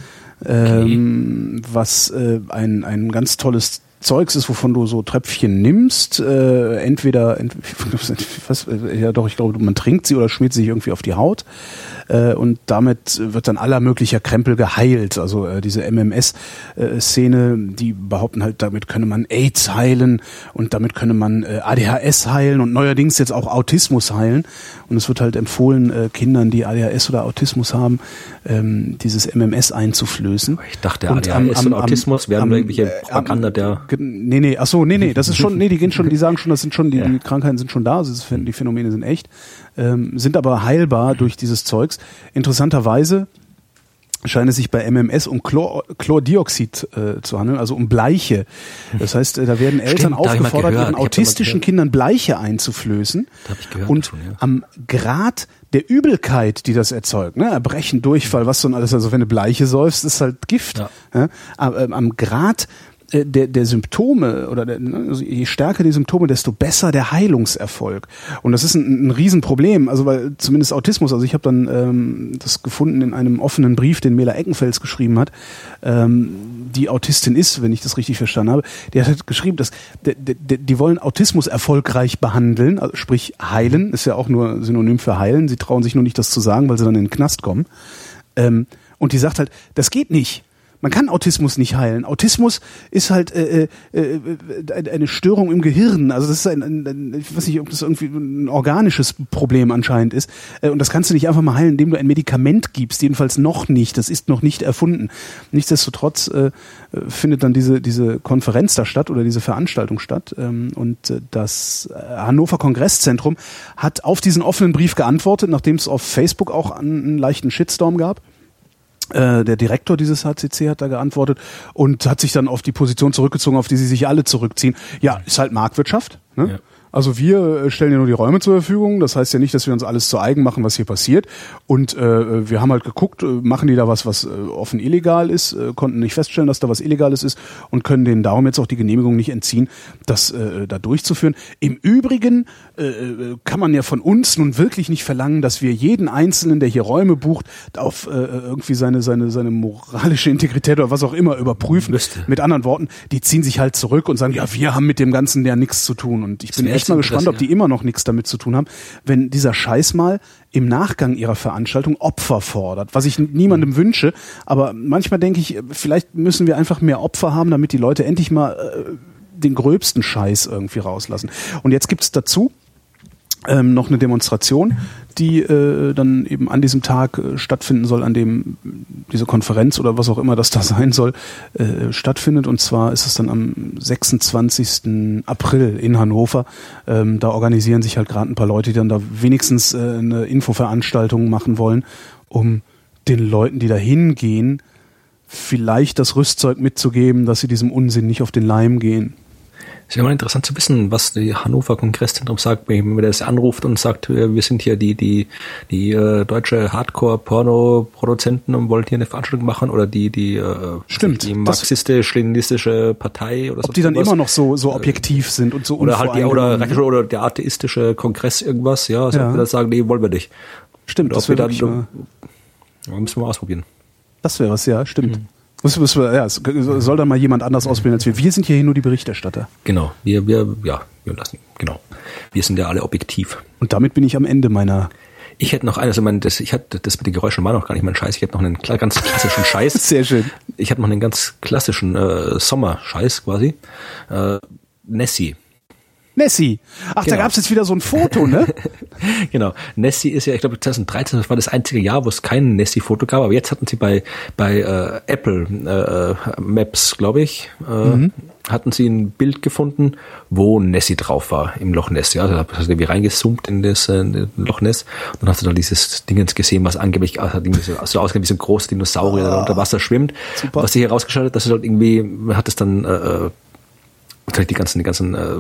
ähm, was äh, ein, ein ganz tolles Zeugs ist, wovon du so Tröpfchen nimmst, äh, entweder, ent, was, ja doch, ich glaube, man trinkt sie oder schmiert sie sich irgendwie auf die Haut äh, und damit wird dann aller möglicher Krempel geheilt. Also äh, diese MMS-Szene, die behaupten halt, damit könne man AIDS heilen und damit könne man äh, ADHS heilen und neuerdings jetzt auch Autismus heilen. Und es wird halt empfohlen, äh, Kindern, die ADHS oder Autismus haben, ähm, dieses MMS einzuflößen. Ich dachte, und ADHS am, am, und Autismus wären irgendwelche äh, Propaganda der. Nee, nee, ach so, nee, nee, das ist schon, nee, die gehen schon, die sagen schon, das sind schon, die, ja. die Krankheiten sind schon da, also die Phänomene sind echt ähm, sind aber heilbar durch dieses Zeugs. Interessanterweise scheint es sich bei MMS um Chlor, Chlordioxid äh, zu handeln, also um Bleiche. Das heißt, äh, da werden Eltern Stimmt, aufgefordert, ihren autistischen Kindern Bleiche einzuflößen. und schon, ja. am Grad der Übelkeit, die das erzeugt, ne, Erbrechen, Durchfall, was so alles, also wenn du Bleiche säufst, ist halt Gift. Ja. Ja? Aber, ähm, am Grad der, der Symptome oder der, ne, also je stärker die Symptome, desto besser der Heilungserfolg. Und das ist ein, ein Riesenproblem, also weil zumindest Autismus, also ich habe dann ähm, das gefunden in einem offenen Brief, den Mela Eckenfels geschrieben hat, ähm, die Autistin ist, wenn ich das richtig verstanden habe, die hat halt geschrieben, dass die, die, die wollen Autismus erfolgreich behandeln, also sprich heilen, ist ja auch nur Synonym für heilen, sie trauen sich nur nicht das zu sagen, weil sie dann in den Knast kommen. Ähm, und die sagt halt, das geht nicht. Man kann Autismus nicht heilen. Autismus ist halt äh, äh, äh, eine Störung im Gehirn. Also das ist ein, ein, ein, ich weiß nicht, ob das irgendwie ein organisches Problem anscheinend ist. Äh, und das kannst du nicht einfach mal heilen, indem du ein Medikament gibst. Jedenfalls noch nicht. Das ist noch nicht erfunden. Nichtsdestotrotz äh, findet dann diese diese Konferenz da statt oder diese Veranstaltung statt. Ähm, und äh, das Hannover Kongresszentrum hat auf diesen offenen Brief geantwortet, nachdem es auf Facebook auch einen leichten Shitstorm gab. Äh, der Direktor dieses HCC hat da geantwortet und hat sich dann auf die Position zurückgezogen, auf die sie sich alle zurückziehen. Ja, ist halt Marktwirtschaft. Ne? Ja. Also wir äh, stellen ja nur die Räume zur Verfügung. Das heißt ja nicht, dass wir uns alles zu eigen machen, was hier passiert. Und äh, wir haben halt geguckt, äh, machen die da was, was äh, offen illegal ist, äh, konnten nicht feststellen, dass da was Illegales ist und können denen darum jetzt auch die Genehmigung nicht entziehen, das äh, da durchzuführen. Im Übrigen äh, kann man ja von uns nun wirklich nicht verlangen, dass wir jeden Einzelnen, der hier Räume bucht, auf äh, irgendwie seine, seine, seine moralische Integrität oder was auch immer überprüfen. Müsste. Mit anderen Worten, die ziehen sich halt zurück und sagen, ja, wir haben mit dem Ganzen ja nichts zu tun. Und ich bin echt echt mal gespannt, ob die immer noch nichts damit zu tun haben, wenn dieser Scheiß mal im Nachgang ihrer Veranstaltung Opfer fordert, was ich niemandem mhm. wünsche, aber manchmal denke ich, vielleicht müssen wir einfach mehr Opfer haben, damit die Leute endlich mal äh, den gröbsten Scheiß irgendwie rauslassen. Und jetzt gibt's dazu ähm, noch eine Demonstration, die äh, dann eben an diesem Tag äh, stattfinden soll, an dem diese Konferenz oder was auch immer das da sein soll, äh, stattfindet. Und zwar ist es dann am 26. April in Hannover. Ähm, da organisieren sich halt gerade ein paar Leute, die dann da wenigstens äh, eine Infoveranstaltung machen wollen, um den Leuten, die da hingehen, vielleicht das Rüstzeug mitzugeben, dass sie diesem Unsinn nicht auf den Leim gehen. Es wäre mal interessant zu wissen, was die Hannover Kongresszentrum sagt, wenn man das anruft und sagt, wir sind hier die, die, die äh, deutsche Hardcore-Porno-Produzenten und wollen hier eine Veranstaltung machen oder die, die, äh, Stimmt, die marxistisch-leninistische Partei oder so. Ob die dann was. immer noch so, so objektiv sind und so Oder halt die, oder, oder der atheistische Kongress irgendwas, ja, so ja. sagen, nee, wollen wir nicht. Stimmt, das wir dann, mal, müssen wir mal ausprobieren. Das wäre es, ja, stimmt. Mhm. Muss, muss, ja, soll dann mal jemand anders ausbilden als wir. Wir sind hier nur die Berichterstatter. Genau, wir, wir, ja, wir lassen, genau. Wir sind ja alle objektiv. Und damit bin ich am Ende meiner ich hätte noch eines, also mein, das, ich hatte das mit den Geräuschen war noch gar nicht mein Scheiß. Ich hätte noch einen ganz klassischen Scheiß. Sehr schön. Ich hätte noch einen ganz klassischen äh, Sommerscheiß quasi. Äh, Nessie. Nessie. Ach, genau. da gab es jetzt wieder so ein Foto, ne? genau. Nessie ist ja, ich glaube 2013, das war das einzige Jahr, wo es kein Nessie-Foto gab, aber jetzt hatten sie bei, bei äh, Apple äh, Maps, glaube ich, äh, mhm. hatten sie ein Bild gefunden, wo Nessie drauf war im Loch Ness. Ja, da hast du irgendwie reingezoomt in das äh, in Loch Ness und dann hast du da dieses Dingens gesehen, was angeblich also, so ausgesehen wie so ein großes Dinosaurier, der unter Wasser schwimmt. Super. Was sie hier rausgeschaltet, dass du dort irgendwie, hat es dann äh, äh die ganzen, die ganzen äh,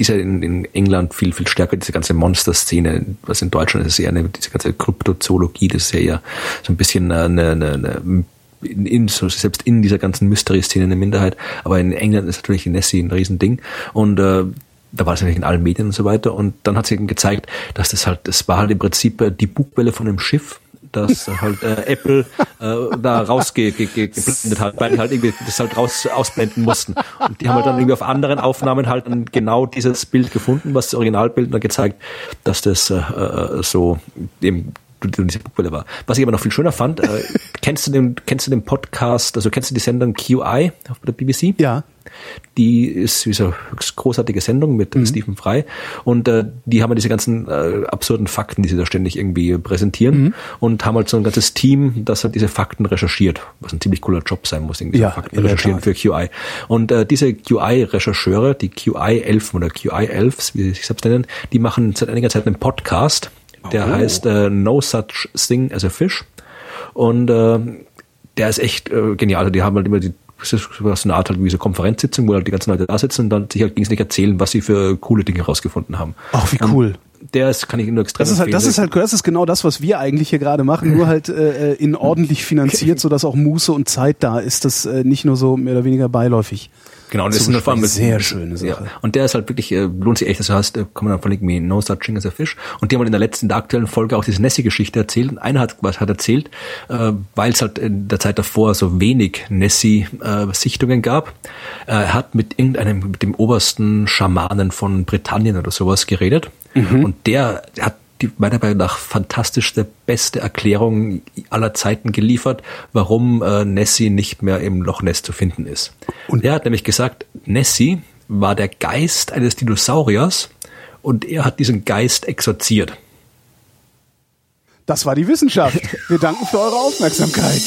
ist ja in, in England viel, viel stärker, diese ganze Monster-Szene, was in Deutschland ist eher eine, diese ganze Kryptozoologie, das ist ja eher so ein bisschen eine, eine, eine in, in, selbst in dieser ganzen Mystery-Szene eine Minderheit, aber in England ist natürlich Nessie ein Riesending. Und äh, da war es natürlich in allen Medien und so weiter. Und dann hat sich eben gezeigt, dass das halt, das war halt im Prinzip äh, die Bugwelle von einem Schiff, das halt äh, Apple äh, da rausgeblendet hat, weil halt irgendwie das halt raus ausblenden mussten. Und die haben halt dann irgendwie auf anderen Aufnahmen halt dann genau dieses Bild gefunden, was das Originalbild dann gezeigt, dass das äh, äh so eben diese Bugwelle war. Was ich aber noch viel schöner fand, äh, kennst du den, kennst du den Podcast, also kennst du die Sendung QI auf der BBC? Ja. Die ist diese großartige Sendung mit mhm. Stephen Fry und äh, die haben ja diese ganzen äh, absurden Fakten, die sie da ständig irgendwie präsentieren mhm. und haben halt so ein ganzes Team, das halt diese Fakten recherchiert, was ein ziemlich cooler Job sein muss, irgendwie ja, Fakten recherchieren für QI. Und äh, diese QI-Rechercheure, die QI-11 oder QI-11, wie sie sich selbst nennen, die machen seit einiger Zeit einen Podcast, der oh. heißt äh, No Such Thing as a Fish und äh, der ist echt äh, genial. Also die haben halt immer die das ist so eine Art halt wie so Konferenzsitzung, wo halt die ganzen Leute da sitzen und dann sich halt gegenseitig erzählen, was sie für coole Dinge rausgefunden haben. Ach, wie cool. Um, der ist, kann ich nur extrem das ist halt, Das ist halt, das ist genau das, was wir eigentlich hier gerade machen, nur halt äh, in ordentlich finanziert, so dass auch Muße und Zeit da ist, das äh, nicht nur so mehr oder weniger beiläufig. Genau, das ist eine allem sehr schöne Sache. Ja. Und der ist halt wirklich, äh, lohnt sich echt, das heißt, äh, kann man dann verlinken wie No Such Thing as a Fish. Und die haben halt in der letzten, der aktuellen Folge auch diese Nessie-Geschichte erzählt. Und einer hat, was hat erzählt, äh, weil es halt in der Zeit davor so wenig Nessie-Sichtungen äh, gab. Er hat mit irgendeinem, mit dem obersten Schamanen von Britannien oder sowas geredet. Mhm. Und der hat die meiner Meinung nach fantastischste, beste Erklärung aller Zeiten geliefert, warum äh, Nessie nicht mehr im Loch Ness zu finden ist. Und er hat nämlich gesagt, Nessie war der Geist eines Dinosauriers und er hat diesen Geist exorziert. Das war die Wissenschaft. Wir danken für eure Aufmerksamkeit.